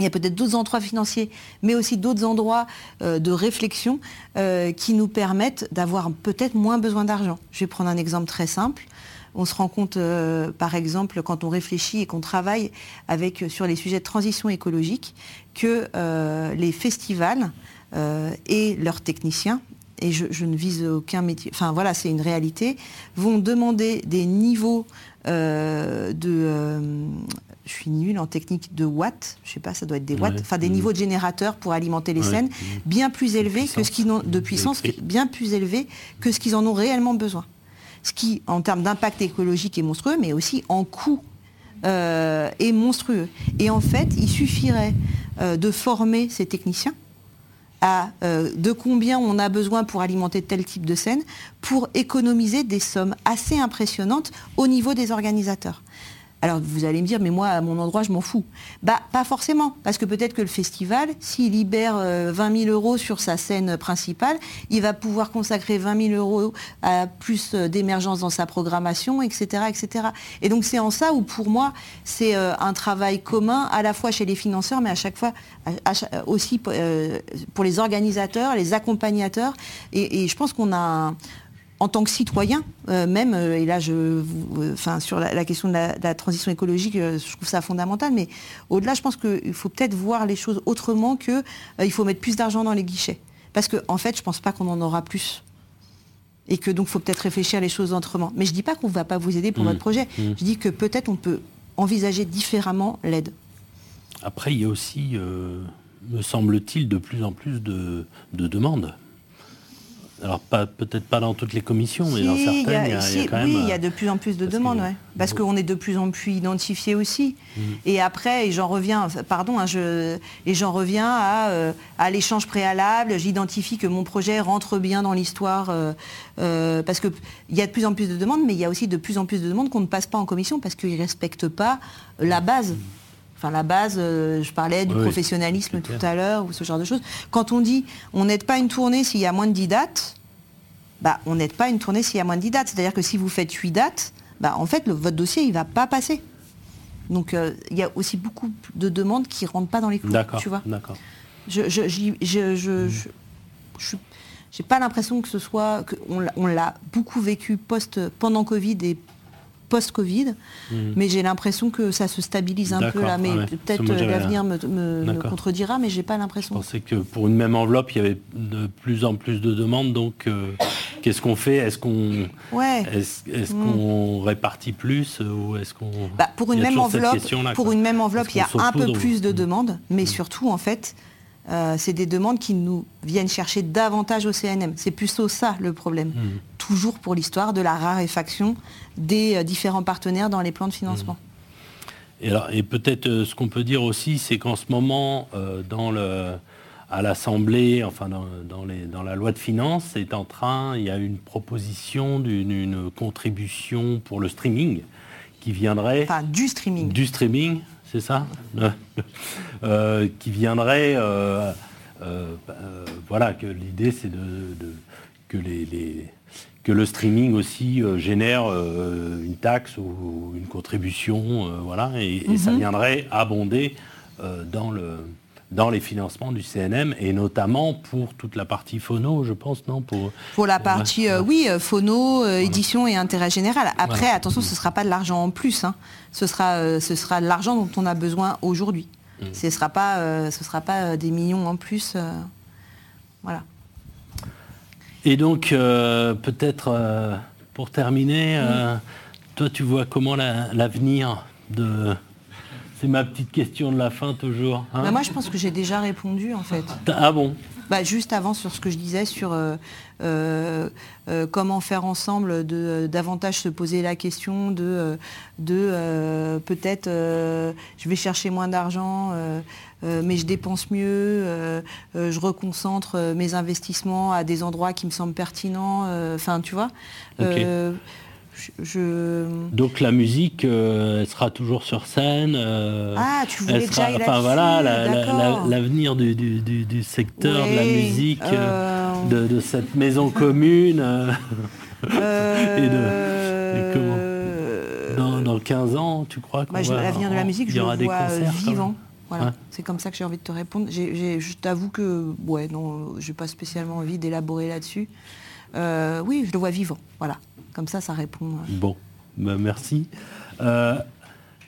il y a peut-être d'autres endroits financiers, mais aussi d'autres endroits de réflexion qui nous permettent d'avoir peut-être moins besoin d'argent. Je vais prendre un exemple très simple. On se rend compte, euh, par exemple, quand on réfléchit et qu'on travaille avec, euh, sur les sujets de transition écologique, que euh, les festivals et leurs techniciens, et je, ne vise aucun métier, enfin voilà, c'est une réalité, vont demander des niveaux de je suis nulle en technique de watts, je sais pas, ça doit être des watts, enfin des niveaux de générateurs pour alimenter les scènes, bien plus élevés que ce qu'ils ont de puissance, bien plus élevés que ce qu'ils en ont réellement besoin. Ce qui, en termes d'impact écologique, est monstrueux, mais aussi en coût euh, est monstrueux. Et en fait, il suffirait euh, de former ces techniciens à euh, de combien on a besoin pour alimenter tel type de scène, pour économiser des sommes assez impressionnantes au niveau des organisateurs. Alors vous allez me dire, mais moi, à mon endroit, je m'en fous. Bah, pas forcément, parce que peut-être que le festival, s'il libère 20 000 euros sur sa scène principale, il va pouvoir consacrer 20 000 euros à plus d'émergence dans sa programmation, etc., etc. Et donc c'est en ça où, pour moi, c'est un travail commun, à la fois chez les financeurs, mais à chaque fois aussi pour les organisateurs, les accompagnateurs. Et, et je pense qu'on a en tant que citoyen, euh, même, euh, et là, je, euh, enfin, sur la, question de la, transition écologique, je trouve ça fondamental, mais au-delà, je pense qu'il faut peut-être voir les choses autrement que il faut mettre plus d'argent dans les guichets. Parce qu'en en fait, je ne pense pas qu'on en aura plus. Et que donc, il faut peut-être réfléchir les choses autrement. Mais je ne dis pas qu'on ne va pas vous aider pour mmh. votre projet. Mmh. Je dis que peut-être on peut envisager différemment l'aide. Après, il y a aussi, me semble-t-il, de plus en plus de demandes. Alors peut-être pas dans toutes les commissions, mais dans certaines, il y, a, quand même... Oui, il y a de plus en plus de demandes, parce qu'on est de plus en plus identifié aussi. Mm. Et après, et j'en reviens, pardon, hein, je, et j'en reviens à, euh, à l'échange préalable. J'identifie que mon projet rentre bien dans l'histoire, euh, euh, parce qu'il y a de plus en plus de demandes, mais il y a aussi de plus en plus de demandes qu'on ne passe pas en commission parce qu'ils ne respectent pas la base. Enfin, la base, je parlais du professionnalisme tout à l'heure, ou ce genre de choses. Quand on dit on n'aide pas une tournée s'il y a moins de 10 dates, bah, on n'aide pas une tournée s'il y a moins de 10 dates. C'est-à-dire que si vous faites 8 dates, bah, en fait, votre dossier, il ne va pas passer. Donc, euh, il y a aussi beaucoup de demandes qui ne rentrent pas dans les clous. D'accord. Tu vois D'accord. Je n'ai pas l'impression que ce soit... qu'on on l'a beaucoup vécu post, pendant Covid et post-Covid. Mhm. Mais j'ai l'impression que ça se stabilise un peu là. Mais peut-être l'avenir me, contredira, mais j'ai pas l'impression. Je pensais que pour une même enveloppe, il y avait de plus en plus de demandes. Donc, euh, qu'est-ce qu'on fait? Est-ce qu'on ouais. est mhm. qu'on répartit plus ou est-ce qu'on bah, pour une même enveloppe Pour une même enveloppe, il y a un peu plus de demandes, mais mhm. surtout en fait. Euh, c'est des demandes qui nous viennent chercher davantage au CNM. C'est plutôt ça le problème. Toujours pour l'histoire de la raréfaction des euh, différents partenaires dans les plans de financement. Et, et peut-être euh, ce qu'on peut dire aussi, c'est qu'en ce moment, dans le, à l'Assemblée, enfin dans, les, dans, la loi de finances, c'est en train, il y a une proposition d'une contribution pour le streaming qui viendrait... Enfin, du streaming. Du streaming, c'est ça Qui viendrait... voilà, que l'idée c'est de, que les que le streaming aussi euh, génère euh, une taxe ou une contribution, euh, voilà, et, ça mhm. viendrait abonder dans, le, dans les financements du CNM, et notamment pour toute la partie phono, je pense, non Pour, pour la partie, oui, phono, édition et intérêt général. Après, attention, ce ne sera pas de l'argent en plus, hein. ce, sera, ce sera de l'argent dont on a besoin aujourd'hui. Mm. Ce ne sera pas, ce sera pas des millions en plus. voilà. Et donc, euh, peut-être euh, pour terminer, euh, toi, tu vois comment l'avenir de... C'est ma petite question de la fin toujours. Hein bah, moi, je pense que j'ai déjà répondu en fait. Ah bon bah, Juste avant sur ce que je disais sur comment faire ensemble de davantage se poser la question de, de peut-être je vais chercher moins d'argent euh, mais je dépense mieux, euh, euh, je reconcentre mes investissements à des endroits qui me semblent pertinents. Enfin, tu vois. Donc la musique, elle sera toujours sur scène. ah, tu voulais sera, Enfin voilà, l'avenir du, du, secteur de la musique, de, cette maison commune. et de, comment dans, 15 ans, tu crois bah, L'avenir de la musique, je le vois vivant. Voilà, c'est comme ça que j'ai envie de te répondre. je t'avoue que, ouais, non, j'ai pas spécialement envie d'élaborer là-dessus. Euh, oui, je le vois vivant. Voilà, comme ça, ça répond. Euh. Bon, ben, merci. Euh,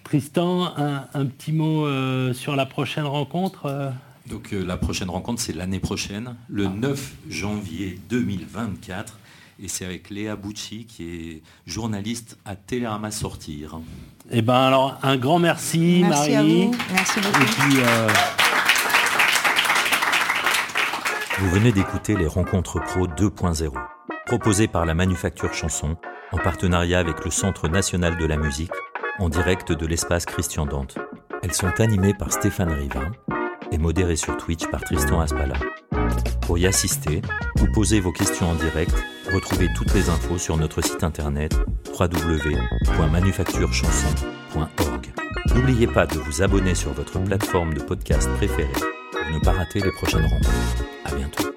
Tristan, un, petit mot sur la prochaine rencontre. Donc la prochaine rencontre, c'est l'année prochaine, le 9 ah. janvier 2024. Et c'est avec Léa Bucci, qui est journaliste à Télérama Sortir. Eh ben alors, un grand merci, merci Marie. À vous. Merci beaucoup. Euh, vous venez d'écouter les Rencontres Pro 2.0, proposées par la Manufacture Chanson, en partenariat avec le Centre national de la musique, en direct de l'espace Christian Dante. Elles sont animées par Stéphane Rivin et modérées sur Twitch par Tristan Aspala. Pour y assister ou poser vos questions en direct, retrouvez toutes les infos sur notre site internet www.manufacturechanson.com. N'oubliez pas de vous abonner sur votre plateforme de podcast préférée pour ne pas rater les prochaines rencontres. À bientôt.